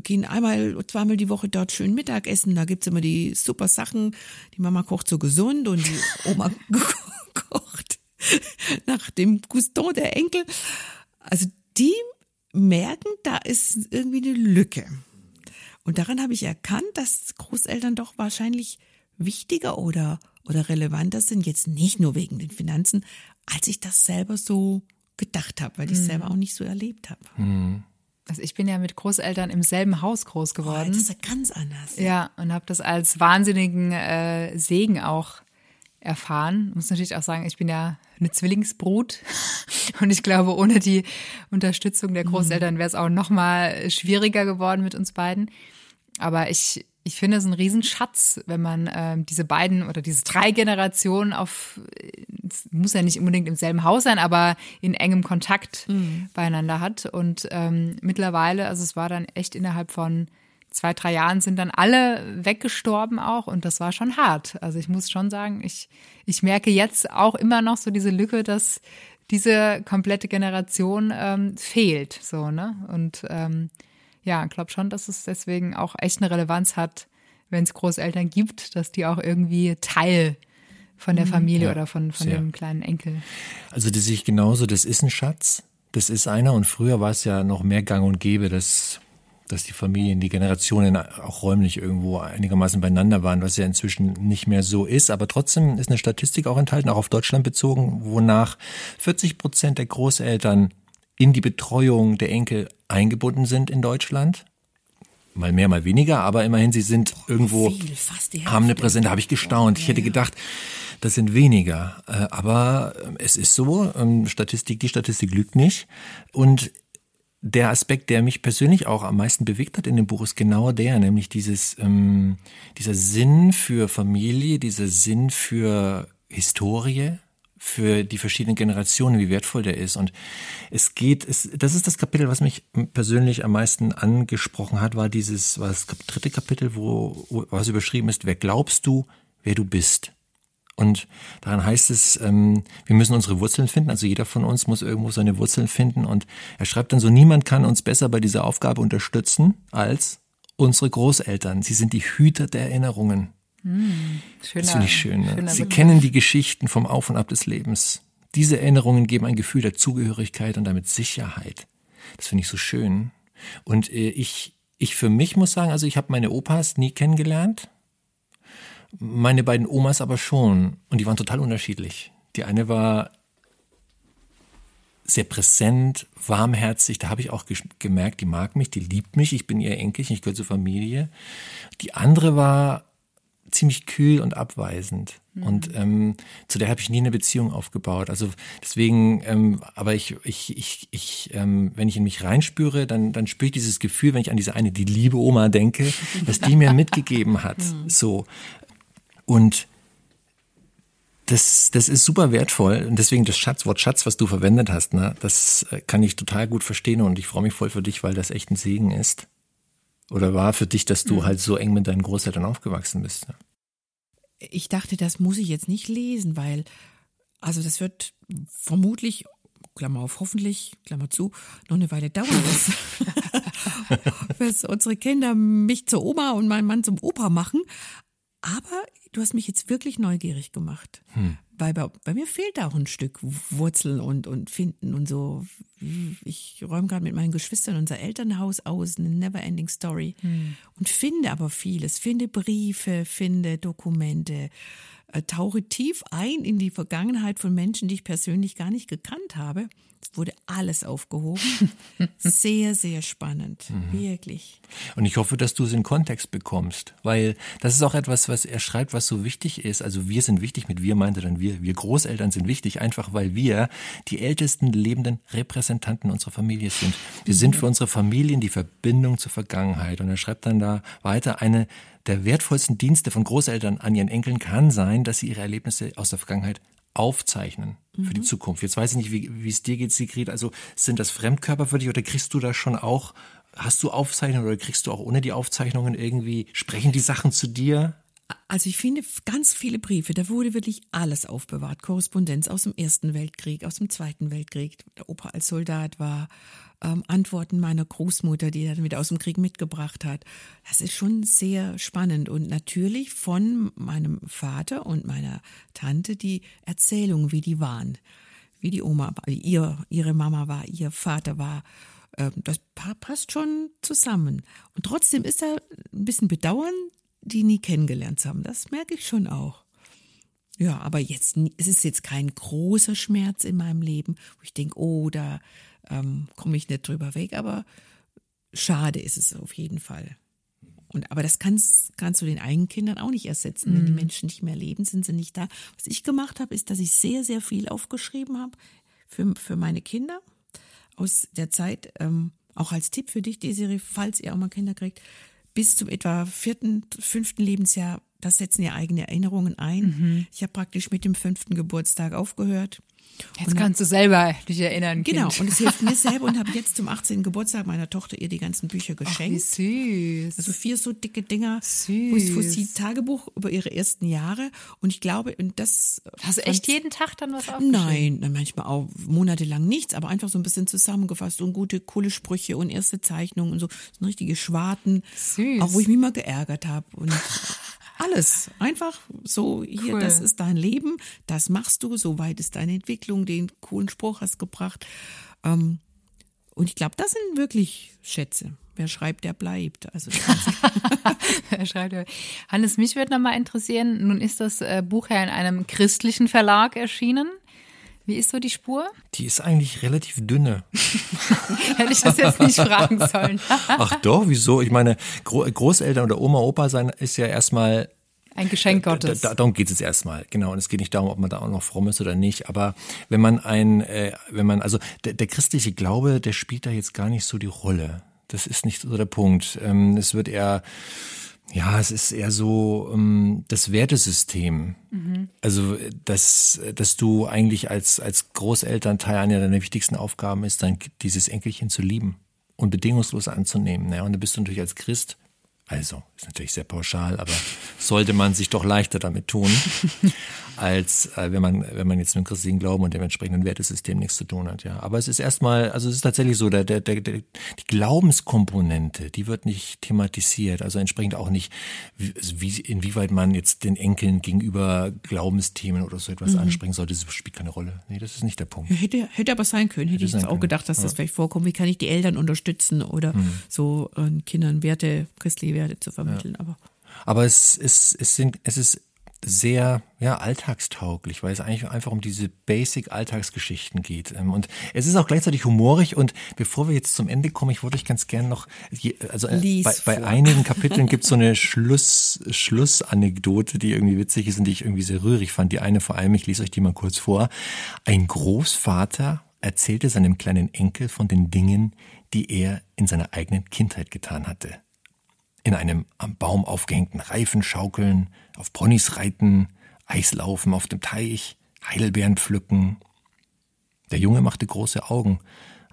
gehen einmal, zweimal die Woche dort schön Mittagessen. Da gibt's immer die super Sachen. Die Mama kocht so gesund und die Oma kocht nach dem Gusto der Enkel. Also die merken, da ist irgendwie eine Lücke. Und daran habe ich erkannt, dass Großeltern doch wahrscheinlich wichtiger oder, oder relevanter sind, jetzt nicht nur wegen den Finanzen, als ich das selber so gedacht habe, weil ich es selber auch nicht so erlebt habe. Also ich bin ja mit Großeltern im selben Haus groß Boah, geworden. das ist ja ganz anders. Ja, und habe das als wahnsinnigen äh, Segen auch erfahren. Muss natürlich auch sagen, ich bin ja eine Zwillingsbrut und ich glaube, ohne die Unterstützung der Großeltern wäre es auch noch mal schwieriger geworden mit uns beiden. Aber ich ich finde es ein Riesenschatz, wenn man ähm, diese beiden oder diese drei Generationen auf, es muss ja nicht unbedingt im selben Haus sein, aber in engem Kontakt beieinander hat. Und ähm, mittlerweile, also es war dann echt innerhalb von zwei, drei Jahren sind dann alle weggestorben auch und das war schon hart. Also ich muss schon sagen, ich, ich merke jetzt auch immer noch so diese Lücke, dass diese komplette Generation ähm, fehlt. So, ne? Und ähm, ja, ich glaube schon, dass es deswegen auch echt eine Relevanz hat, wenn es Großeltern gibt, dass die auch irgendwie Teil von der Familie Ja, oder von, von sehr. dem kleinen Enkel. Also das sehe ich genauso, das ist ein Schatz, das ist einer und früher war es ja noch mehr gang und gäbe, dass, dass die Familien, die Generationen auch räumlich irgendwo einigermaßen beieinander waren, was ja inzwischen nicht mehr so ist, aber trotzdem ist eine Statistik auch enthalten, auch auf Deutschland bezogen, wonach 40 Prozent der Großeltern in die Betreuung der Enkel eingebunden sind in Deutschland. Mal mehr, mal weniger, aber immerhin, sie sind irgendwo viel, haben eine. Präsenz, da habe ich gestaunt. Ich hätte gedacht, das sind weniger. Äh, Aber ähm, es ist so, ähm, Statistik, die Statistik lügt nicht. Und der Aspekt, der mich persönlich auch am meisten bewegt hat in dem Buch, ist genau der, nämlich dieses, ähm, dieser Sinn für Familie, dieser Sinn für Historie, für die verschiedenen Generationen, wie wertvoll der ist. Und es geht, es, das ist das Kapitel, was mich persönlich am meisten angesprochen hat, war dieses, war das dritte Kapitel, wo, was überschrieben ist, wer glaubst du, wer du bist? Und daran heißt es, ähm, wir müssen unsere Wurzeln finden. Also jeder von uns muss irgendwo seine Wurzeln finden. Und er schreibt dann so, niemand kann uns besser bei dieser Aufgabe unterstützen als unsere Großeltern. Sie sind die Hüter der Erinnerungen. Hm, schöner, das finde ich schön. Ne? Sie kennen die Geschichten vom Auf und Ab des Lebens. Diese Erinnerungen geben ein Gefühl der Zugehörigkeit und damit Sicherheit. Das finde ich so schön. Und äh, ich, ich für mich muss sagen, also ich habe meine Opas nie kennengelernt. Meine beiden Omas aber schon. Und die waren total unterschiedlich. Die eine war sehr präsent, warmherzig. Da habe ich auch gemerkt, die mag mich, die liebt mich. Ich bin ihr Enkelchen, ich gehöre zur Familie. Die andere war ziemlich kühl und abweisend. Mhm. Und ähm, zu der habe ich nie eine Beziehung aufgebaut. Also deswegen, ähm, aber ich, ich, ich, ich ähm, wenn ich in mich reinspüre, dann, dann spüre ich dieses Gefühl, wenn ich an diese eine, die liebe Oma denke, dass die mir mitgegeben hat. Mhm. So. Und das, das ist super wertvoll und deswegen das Schatzwort Schatz, was du verwendet hast, ne, das äh, kann ich total gut verstehen und ich freue mich voll für dich, weil das echt ein Segen ist. Oder war für dich, dass du mhm. halt so eng mit deinen Großeltern aufgewachsen bist? Ne? Ich dachte, das muss ich jetzt nicht lesen, weil, also das wird vermutlich, Klammer auf, hoffentlich, Klammer zu, noch eine Weile dauern, bis, bis unsere Kinder mich zur Oma und meinen Mann zum Opa machen. Aber du hast mich jetzt wirklich neugierig gemacht. Hm. Weil bei, bei, mir fehlt da auch ein Stück Wurzeln und, und Finden und so. Ich räume gerade mit meinen Geschwistern unser Elternhaus aus, eine Neverending Story. Hm. Und finde aber vieles. Finde Briefe, finde Dokumente, äh, tauche tief ein in die Vergangenheit von Menschen, die ich persönlich gar nicht gekannt habe. Wurde alles aufgehoben. sehr, sehr spannend. Mhm. Wirklich. Und ich hoffe, dass du es in Kontext bekommst, weil das ist auch etwas, was er schreibt, was so wichtig ist. Also wir sind wichtig, mit wir meinte dann wir, wir Großeltern sind wichtig, einfach weil wir die ältesten lebenden Repräsentanten unserer Familie sind. Wir sind für unsere Familien die Verbindung zur Vergangenheit. Und er schreibt dann da weiter, eine der wertvollsten Dienste von Großeltern an ihren Enkeln kann sein, dass sie ihre Erlebnisse aus der Vergangenheit aufzeichnen für die mhm. Zukunft. Jetzt weiß ich nicht, wie, wie es dir geht, Sigrid. Also sind das Fremdkörper für dich oder kriegst du da schon auch, hast du Aufzeichnungen oder kriegst du auch ohne die Aufzeichnungen irgendwie, sprechen die Sachen zu dir? Also ich finde ganz viele Briefe, da wurde wirklich alles aufbewahrt. Korrespondenz aus dem Ersten Weltkrieg, aus dem Zweiten Weltkrieg. Der Opa als Soldat war, ähm, Antworten meiner Großmutter, die er dann wieder aus dem Krieg mitgebracht hat. Das ist schon sehr spannend. Und natürlich von meinem Vater und meiner Tante die Erzählungen, wie die waren. Wie die Oma, ihr, ihre Mama war, ihr Vater war. Ähm, das passt schon zusammen. Und trotzdem ist da ein bisschen Bedauern, die nie kennengelernt haben. Das merke ich schon auch. Ja, aber jetzt, es ist jetzt kein großer Schmerz in meinem Leben, wo ich denke, oh, da ähm, komme ich nicht drüber weg, aber schade ist es auf jeden Fall. Und, aber das kannst, kannst du den eigenen Kindern auch nicht ersetzen. Mhm. Wenn die mhm. Menschen nicht mehr leben, sind sie nicht da. Was ich gemacht habe, ist, dass ich sehr, sehr viel aufgeschrieben habe für, für meine Kinder aus der Zeit. Ähm, auch als Tipp für dich, Desiree, falls ihr auch mal Kinder kriegt, bis zum etwa vierten, fünften Lebensjahr, das setzen ja eigene Erinnerungen ein. Mhm. Ich habe praktisch mit dem fünften Geburtstag aufgehört. Jetzt kannst du selber dich erinnern. Genau, kind. und es hilft mir selber und habe jetzt zum 18. Geburtstag meiner Tochter ihr die ganzen Bücher geschenkt. Ach, wie süß. Also vier so dicke Dinger, süß. wo sie Tagebuch über ihre ersten Jahre und ich glaube, und das. Hast du echt jeden Tag dann was aufgeschrieben? Nein, manchmal auch monatelang nichts, aber einfach so ein bisschen zusammengefasst und gute, coole Sprüche und erste Zeichnungen und so, so richtige Schwarten. Süß. Auch wo ich mich mal geärgert habe und alles. Einfach so, hier, cool. das ist dein Leben, das machst du, so weit ist deine Entwicklung, den coolen Spruch hast gebracht. Ähm, und ich glaube, das sind wirklich Schätze. Wer schreibt, der bleibt. Also Wer schreibt, der Hannes, mich würde noch mal interessieren, nun ist das äh, Buch ja in einem christlichen Verlag erschienen. Wie ist so die Spur? Die ist eigentlich relativ dünne. Hätte ich das jetzt nicht fragen sollen. Ach doch, wieso? Ich meine, Großeltern oder Oma, Opa sein ist ja erstmal ein Geschenk Gottes. Da, darum geht es erstmal, genau. Und es geht nicht darum, ob man da auch noch fromm ist oder nicht. Aber wenn man ein, äh, wenn man, also der, der christliche Glaube, der spielt da jetzt gar nicht so die Rolle. Das ist nicht so der Punkt. Ähm, es wird eher ja, es ist eher so ähm, das Wertesystem. Mhm. Also, dass, dass du eigentlich als, als Großelternteil einer deiner wichtigsten Aufgaben ist, dann dieses Enkelchen zu lieben und bedingungslos anzunehmen. Ja? Und da bist du natürlich als Christ Also, ist natürlich sehr pauschal, aber sollte man sich doch leichter damit tun, als äh, wenn man, wenn man jetzt mit dem christlichen Glauben und dem entsprechenden Wertesystem nichts zu tun hat, ja. Aber es ist erstmal, also es ist tatsächlich so, der, der, der, die Glaubenskomponente, die wird nicht thematisiert, also entsprechend auch nicht, wie, also wie inwieweit man jetzt den Enkeln gegenüber Glaubensthemen oder so etwas mhm. ansprechen sollte, das spielt keine Rolle. Nee, das ist nicht der Punkt. Hätte, hätte aber sein können, hätte, hätte ich jetzt auch können. gedacht, dass das ja. vielleicht vorkommt. Wie kann ich die Eltern unterstützen oder mhm. so äh, Kindern Werte, christliche Werte zu vermitteln. Ja. Aber, aber es, es, es, sind, es ist sehr ja, alltagstauglich, weil es eigentlich einfach um diese Basic-Alltagsgeschichten geht. Ähm, und es ist auch gleichzeitig humorig. Und bevor wir jetzt zum Ende kommen, ich wollte euch ganz gern noch, also äh, bei, bei, einigen Kapiteln gibt es so eine Schluss, Schlussanekdote, die irgendwie witzig ist und die ich irgendwie sehr rührig fand. Die eine vor allem, ich lese euch die mal kurz vor. Ein Großvater erzählte seinem kleinen Enkel von den Dingen, die er in seiner eigenen Kindheit getan hatte in einem am Baum aufgehängten Reifen schaukeln, auf Ponys reiten, Eislaufen auf dem Teich, Heidelbeeren pflücken. Der Junge machte große Augen,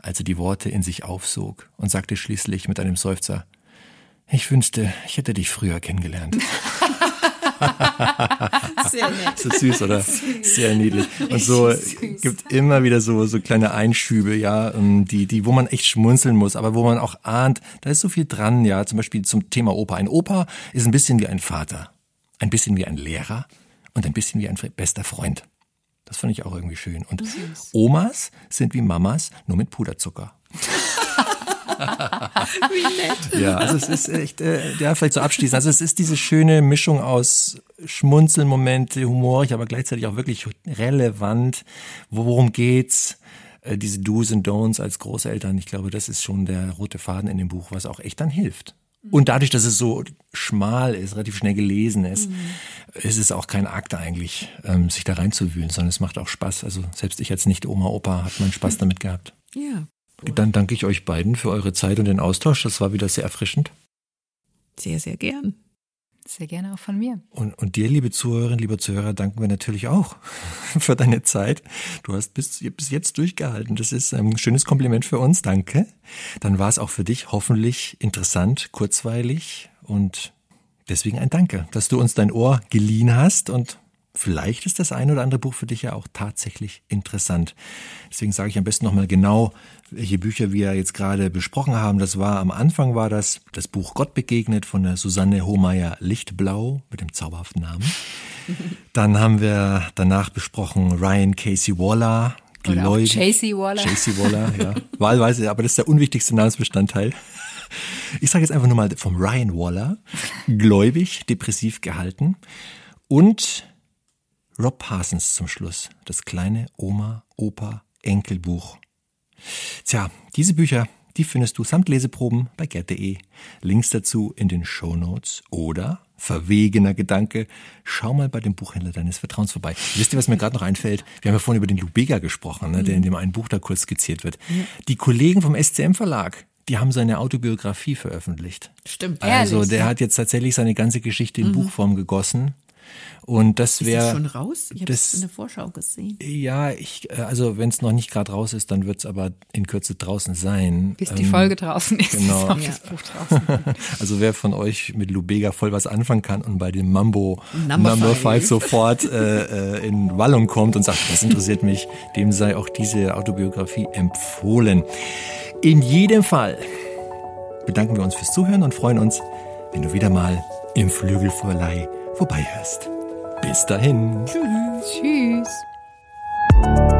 als er die Worte in sich aufsog und sagte schließlich mit einem Seufzer, ich wünschte, ich hätte dich früher kennengelernt. Sehr nett. So süß, oder? Süß. Sehr niedlich. Und so süß. gibt immer wieder so, so kleine Einschübe, ja, ähm, die, die, wo man echt schmunzeln muss, aber wo man auch ahnt, da ist so viel dran, ja. Zum Beispiel zum Thema Opa. Ein Opa ist ein bisschen wie ein Vater, ein bisschen wie ein Lehrer und ein bisschen wie ein bester Freund. Das fand ich auch irgendwie schön. Und Omas sind wie Mamas, nur mit Puderzucker. Wie nett. Ja, also es ist echt, äh, ja, vielleicht so abschließend. Also es ist diese schöne Mischung aus Schmunzelmomente, humorig, aber gleichzeitig auch wirklich relevant. Worum geht's? Äh, diese Do's und Don'ts als Großeltern, ich glaube, das ist schon der rote Faden in dem Buch, was auch echt dann hilft. Und dadurch, dass es so schmal ist, relativ schnell gelesen ist, mhm. ist es auch kein Akt eigentlich, ähm, sich da reinzuwühlen, sondern es macht auch Spaß. Also selbst ich als Nicht-Oma, Opa hat meinen Spaß damit gehabt. Ja, dann danke ich euch beiden für eure Zeit und den Austausch. Das war wieder sehr erfrischend. Sehr, sehr gern. Sehr gerne auch von mir. Und, und dir, liebe Zuhörerinnen, lieber Zuhörer, danken wir natürlich auch für deine Zeit. Du hast bis, bis jetzt durchgehalten. Das ist ein schönes Kompliment für uns. Danke. Dann war es auch für dich hoffentlich interessant, kurzweilig und deswegen ein Danke, dass du uns dein Ohr geliehen hast und Vielleicht ist das ein oder andere Buch für dich ja auch tatsächlich interessant. Deswegen sage ich am besten nochmal genau, welche Bücher wir jetzt gerade besprochen haben. Das war am Anfang war das das Buch Gott begegnet von der Susanne Hohmeier Lichtblau mit dem zauberhaften Namen. Dann haben wir danach besprochen Ryan Casey Waller. Gläubig. Chasey Waller. Chasey Waller, ja. Wahlweise, aber das ist der unwichtigste Namensbestandteil. Ich sage jetzt einfach nur mal vom Ryan Waller. Gläubig, depressiv gehalten. Und Rob Parsons zum Schluss, das kleine Oma-Opa-Enkelbuch. Tja, diese Bücher, die findest du samt Leseproben bei gerd.de. Links dazu in den Show Notes oder verwegener Gedanke, schau mal bei dem Buchhändler deines Vertrauens vorbei. Wisst ihr, was mir gerade noch einfällt? Wir haben ja vorhin über den Lubega gesprochen, ne, der in dem einen Buch da kurz skizziert wird. Die Kollegen vom SCM Verlag, die haben seine Autobiografie veröffentlicht. Stimmt. Also der hat jetzt tatsächlich seine ganze Geschichte in mhm. Buchform gegossen und das wäre. Ist das schon raus? Ich habe es in der Vorschau gesehen. Ja, ich, äh, also wenn es noch nicht gerade raus ist, dann wird es aber in Kürze draußen sein. Bis die ähm, Folge draußen ist. Genau. Ist ja. das Buch draußen. also wer von euch mit Lubega voll was anfangen kann und bei dem Mambo Number, Number Five sofort äh, äh, in Wallung kommt und sagt, das interessiert mich, dem sei auch diese Autobiografie empfohlen. In jedem Fall bedanken wir uns fürs Zuhören und freuen uns, wenn du wieder mal im Flügelverleih vorbeihörst. Bis dahin. Tschüss. Tschüss.